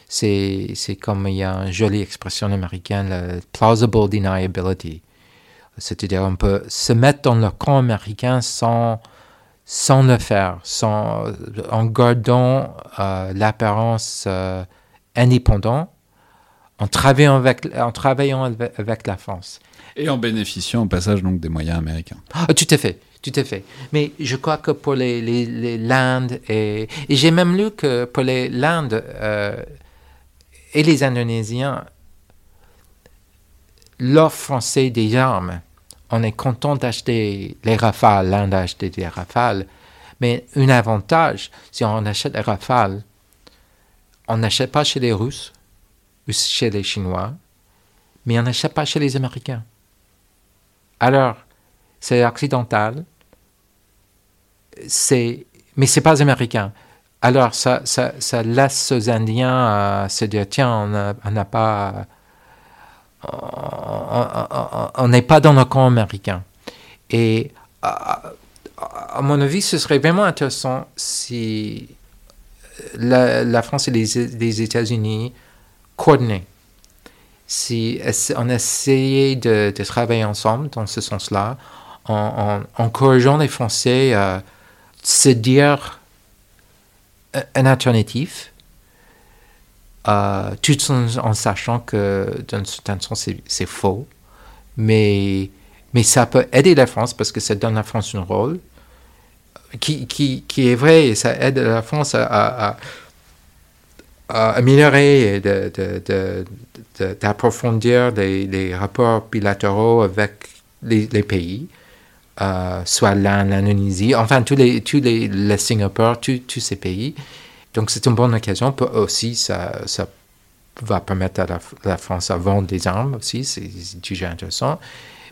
C'est, c'est comme il y a une jolie expression américaine, la plausible deniability. C'est-à-dire, on peut se mettre dans le camp américain sans sans le faire, sans, en gardant euh, l'apparence euh, indépendante, en travaillant, avec, en travaillant avec la France. Et en bénéficiant au passage donc des moyens américains. Ah, tout à fait, tout à fait. Mais je crois que pour les, les, l'Inde, et, et j'ai même lu que pour les l'Inde euh, et les Indonésiens, l'offre française des armes on est content d'acheter les rafales, l'Inde a acheté des rafales, mais un avantage, si on achète des rafales, on n'achète pas chez les Russes chez les Chinois, mais on n'achète pas chez les Américains. Alors, c'est occidental, c'est, mais c'est pas américain. Alors, ça, ça, laisse aux Indiens se dire, tiens, on n'a pas on n'est pas dans le camp américain. Et à, mon avis, ce serait vraiment intéressant si la, France et les, États-Unis coordonnaient. Si on essayait de, travailler ensemble dans ce sens-là, en, encourageant les Français à se dire un alternative euh, tout en, sachant que d'un certain sens c'est faux, mais, mais ça peut aider la France parce que ça donne à la France un rôle qui, qui, qui est vrai et ça aide la France à améliorer et d'approfondir les, les, rapports bilatéraux avec les, les pays. Euh, soit l'Inde, l'Indonésie, enfin tous les, tous les, les Singapour, tous, tous ces pays. Donc c'est une bonne occasion. Aussi, ça, ça va permettre à la, France à vendre des armes aussi, c'est déjà intéressant.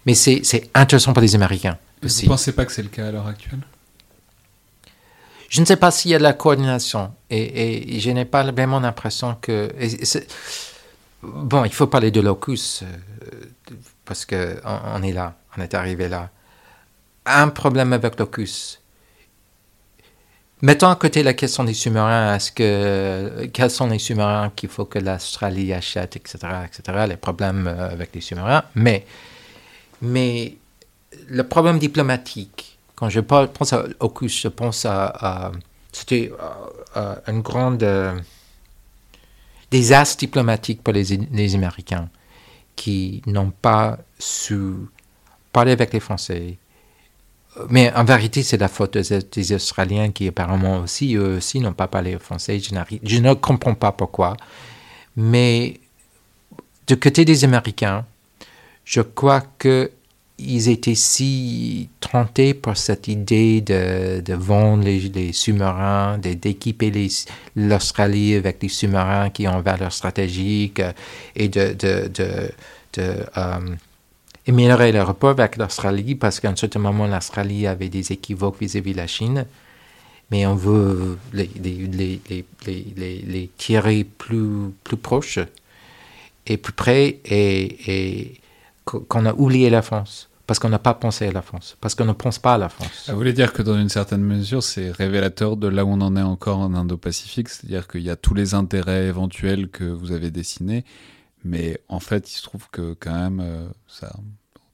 Mais c'est intéressant pour les Américains aussi. Vous ne pensez pas que c'est le cas à l'heure actuelle? Je ne sais pas s'il y a de la coordination et, je n'ai pas vraiment l'impression que. bon, il faut parler de locus euh, parce qu'on on est là, on est arrivé là. Un problème avec locus. Mettons à côté la question des sous-marins, est-ce que quels sont les sous-marins qu'il faut que l'Australie achète, etc., etc., les problèmes euh, avec les sous-marins, mais mais le problème diplomatique quand je pense à AUKUS, je pense à, c'était une grande euh, désastre diplomatique pour les, les Américains qui n'ont pas su parler avec les Français. Mais en vérité, c'est la faute des, Australiens qui apparemment aussi, eux aussi, n'ont pas parlé français. Je, je, ne comprends pas pourquoi. Mais du côté des Américains, je crois que ils étaient si tentés par cette idée de, de vendre les, sous-marins, d'équiper l'Australie avec des sous-marins qui ont valeur stratégique euh, et de, de, de, euh, améliorer le rapport avec l'Australie parce qu'à un certain moment, l'Australie avait des équivoques vis-à-vis de la Chine. Mais on veut les, les, les, les, tirer plus, plus proches et plus près et, et qu'on a oublié la France parce qu'on n'a pas pensé à la France, parce qu'on ne pense pas à la France. Vous voulez dire que dans une certaine mesure, c'est révélateur de là où on en est encore en Indo-Pacifique, c'est-à-dire qu'il y a tous les intérêts éventuels que vous avez dessinés, mais en fait, il se trouve que quand même, euh, ça,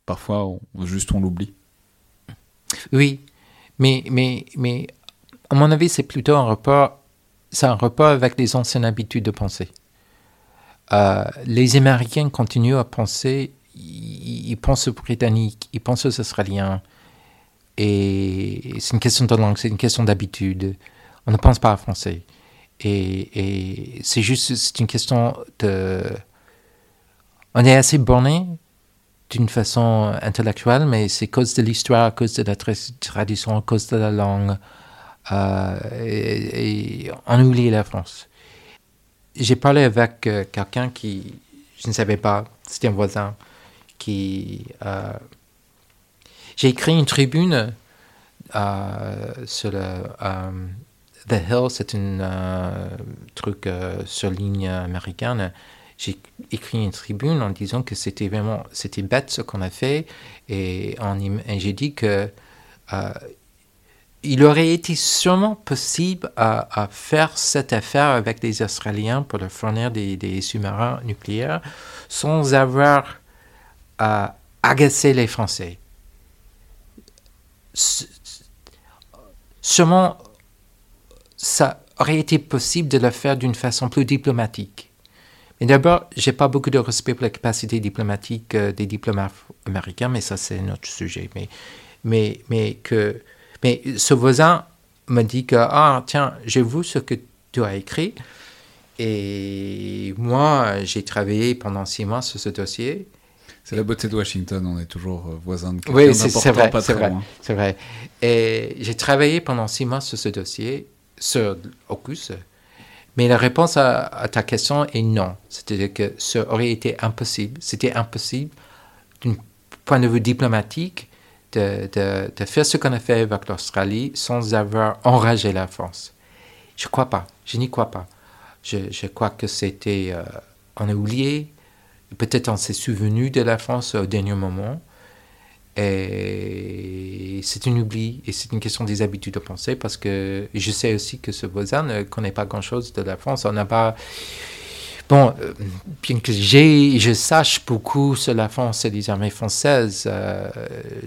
parfois, on, juste on l'oublie. Oui, mais, mais, mais à mon avis, c'est plutôt un rapport, c'est un rapport avec les anciennes habitudes de penser. Euh, les Américains continuent à penser ils, pensent aux Britanniques, ils pensent aux Australiens. Et c'est une question de langue, c'est une question d'habitude. On ne pense pas à français. Et, c'est juste, c'est une question de. On est assez borné d'une façon intellectuelle, mais c'est cause de l'histoire, à cause de la tradition, à cause de la langue. Euh, et, on oublie la France. J'ai parlé avec euh, quelqu'un qui, je ne savais pas, c'était un voisin, qui. Euh, j'ai écrit une tribune euh, sur. Euh, The Hill, c'est un truc sur ligne américaine. J'ai écrit une tribune en disant que c'était vraiment c'était bête ce qu'on a fait et, j'ai dit que il aurait été sûrement possible à, faire cette affaire avec les Australiens pour leur fournir des sous-marins nucléaires sans avoir à agacer les Français. Sûrement, ça aurait été possible de le faire d'une façon plus diplomatique. Mais d'abord, j'ai pas beaucoup de respect pour la capacité diplomatique euh, des diplomates américains, mais ça c'est un autre sujet. Mais, mais, mais, que, mais ce voisin me dit que, ah tiens, j'ai vu ce que tu as écrit, et moi j'ai travaillé pendant six mois sur ce dossier, c'est la beauté de Washington, on est toujours euh, voisins de quelqu'un oui, c'est vrai, c'est vrai, c'est vrai. Et j'ai travaillé pendant six mois sur ce dossier, sur AUKUS, mais la réponse à, ta question est non. C'est-à-dire que ça aurait été impossible, c'était impossible, d'un point de vue diplomatique, de, de, de faire ce qu'on a fait avec l'Australie sans avoir enragé la France. Je ne crois pas, je n'y crois pas. Je, je crois que c'était... Euh, on a oublié, Peut-être on s'est souvenu de la France au dernier moment. Et c'est une oubli et c'est une question des habitudes de penser parce que je sais aussi que ce voisin ne connaît pas grand-chose de la France. On n'a pas. Bon, euh, bien que j'ai, je sache beaucoup sur la France et les armées françaises, euh,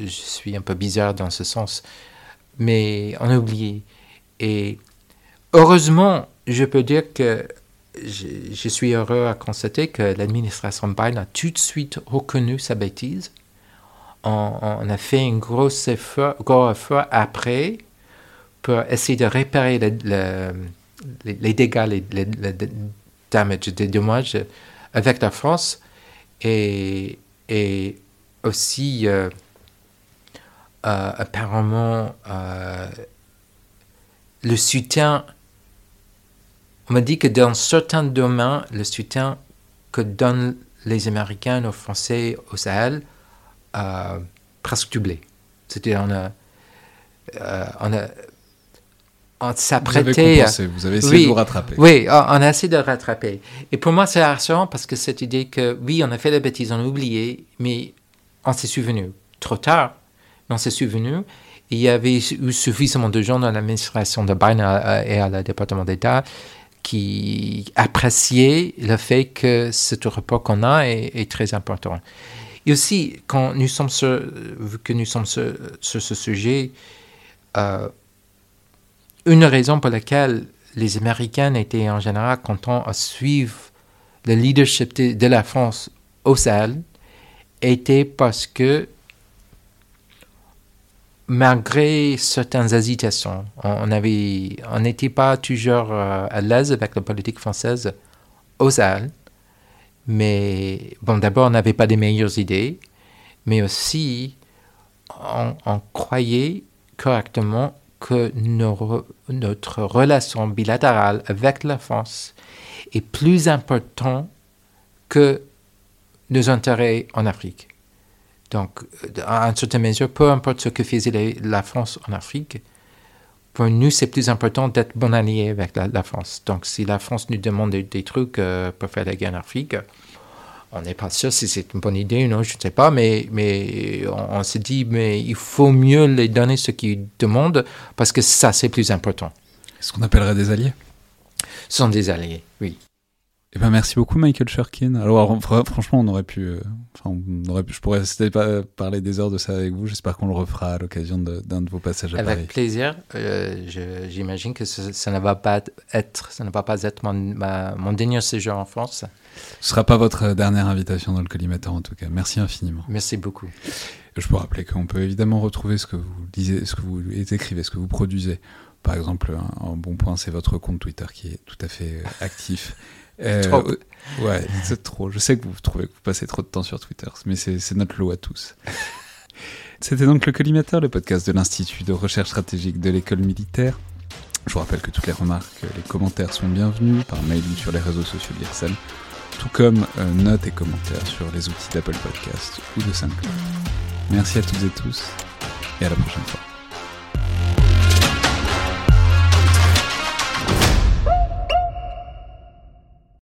je suis un peu bizarre dans ce sens, mais on a oublié. Et heureusement, je peux dire que je, suis heureux à constater que l'administration Biden a tout de suite reconnu sa bêtise. On, a fait un gros effort, après pour essayer de réparer les, dégâts, les, dommages avec la France et, et aussi euh, euh, apparemment euh, le soutien on m'a dit que dans certains domaines, le soutien que donnent les Américains aux Français au Sahel a presque doublé. C'était on a, on a on s'apprêtait. Vous, vous avez essayé de vous rattraper. Oui, on a essayé de rattraper. Et pour moi, c'est rassurant parce que cette idée que, oui, on a fait la bêtise, on a oublié, mais on s'est souvenu. Trop tard, mais on s'est souvenu. Il y avait eu suffisamment de gens dans l'administration de Biden et à la département d'État qui appréciaient le fait que ce rapport qu'on a est, très important. Et aussi, quand nous sommes sur, vu que nous sommes sur, ce sujet, euh, une raison pour laquelle les Américains étaient en général contents à suivre le leadership de, la France au Sahel était parce que malgré certaines hésitations, on n'était pas toujours euh, à l'aise avec la politique française au Sahel. Mais bon, d'abord, on n'avait pas les meilleures idées, mais aussi on croyait correctement que notre relation bilatérale avec la France est plus importante que nos intérêts en Afrique. Donc, à une certaine mesure, peu importe ce que faisait la France en Afrique, pour nous, c'est plus important d'être bon allié avec la, France. Donc, si la France nous demande des, trucs euh, pour faire la guerre en Afrique, on n'est pas sûr si c'est une bonne idée ou non, je ne sais pas, mais, mais on, se dit, mais il faut mieux les donner ce qu'ils demandent parce que ça, c'est plus important. Ce qu'on appellerait des alliés Ce sont des alliés, oui. Eh ben, merci beaucoup, Michael Shurkin. Alors, franchement, on aurait pu, euh, enfin, on aurait pu, je pourrais rester pas parler des heures de ça avec vous. J'espère qu'on le refera à l'occasion d'un de, vos passages à avec Paris. Avec plaisir. Euh, j'imagine que ça, ne va pas être, ça ne va pas être mon, mon dernier séjour en France. Ce sera pas votre dernière invitation dans le collimateur, en tout cas. Merci infiniment. Merci beaucoup. Je peux rappeler qu'on peut évidemment retrouver ce que vous lisez, ce que vous écrivez, ce que vous produisez. Par exemple, un bon point, c'est votre compte Twitter qui est tout à fait euh, actif. Euh, trop. Ouais, c'est trop. Je sais que vous trouvez que vous passez trop de temps sur Twitter, mais c'est notre lot à tous. C'était donc le Collimateur, le podcast de l'Institut de recherche stratégique de l'école militaire. Je vous rappelle que toutes les remarques, les commentaires sont bienvenus par mail ou sur les réseaux sociaux d'IRSEM, tout comme euh, notes et commentaires sur les outils d'Apple Podcast ou de SoundCloud. Merci à toutes et tous, et à la prochaine fois.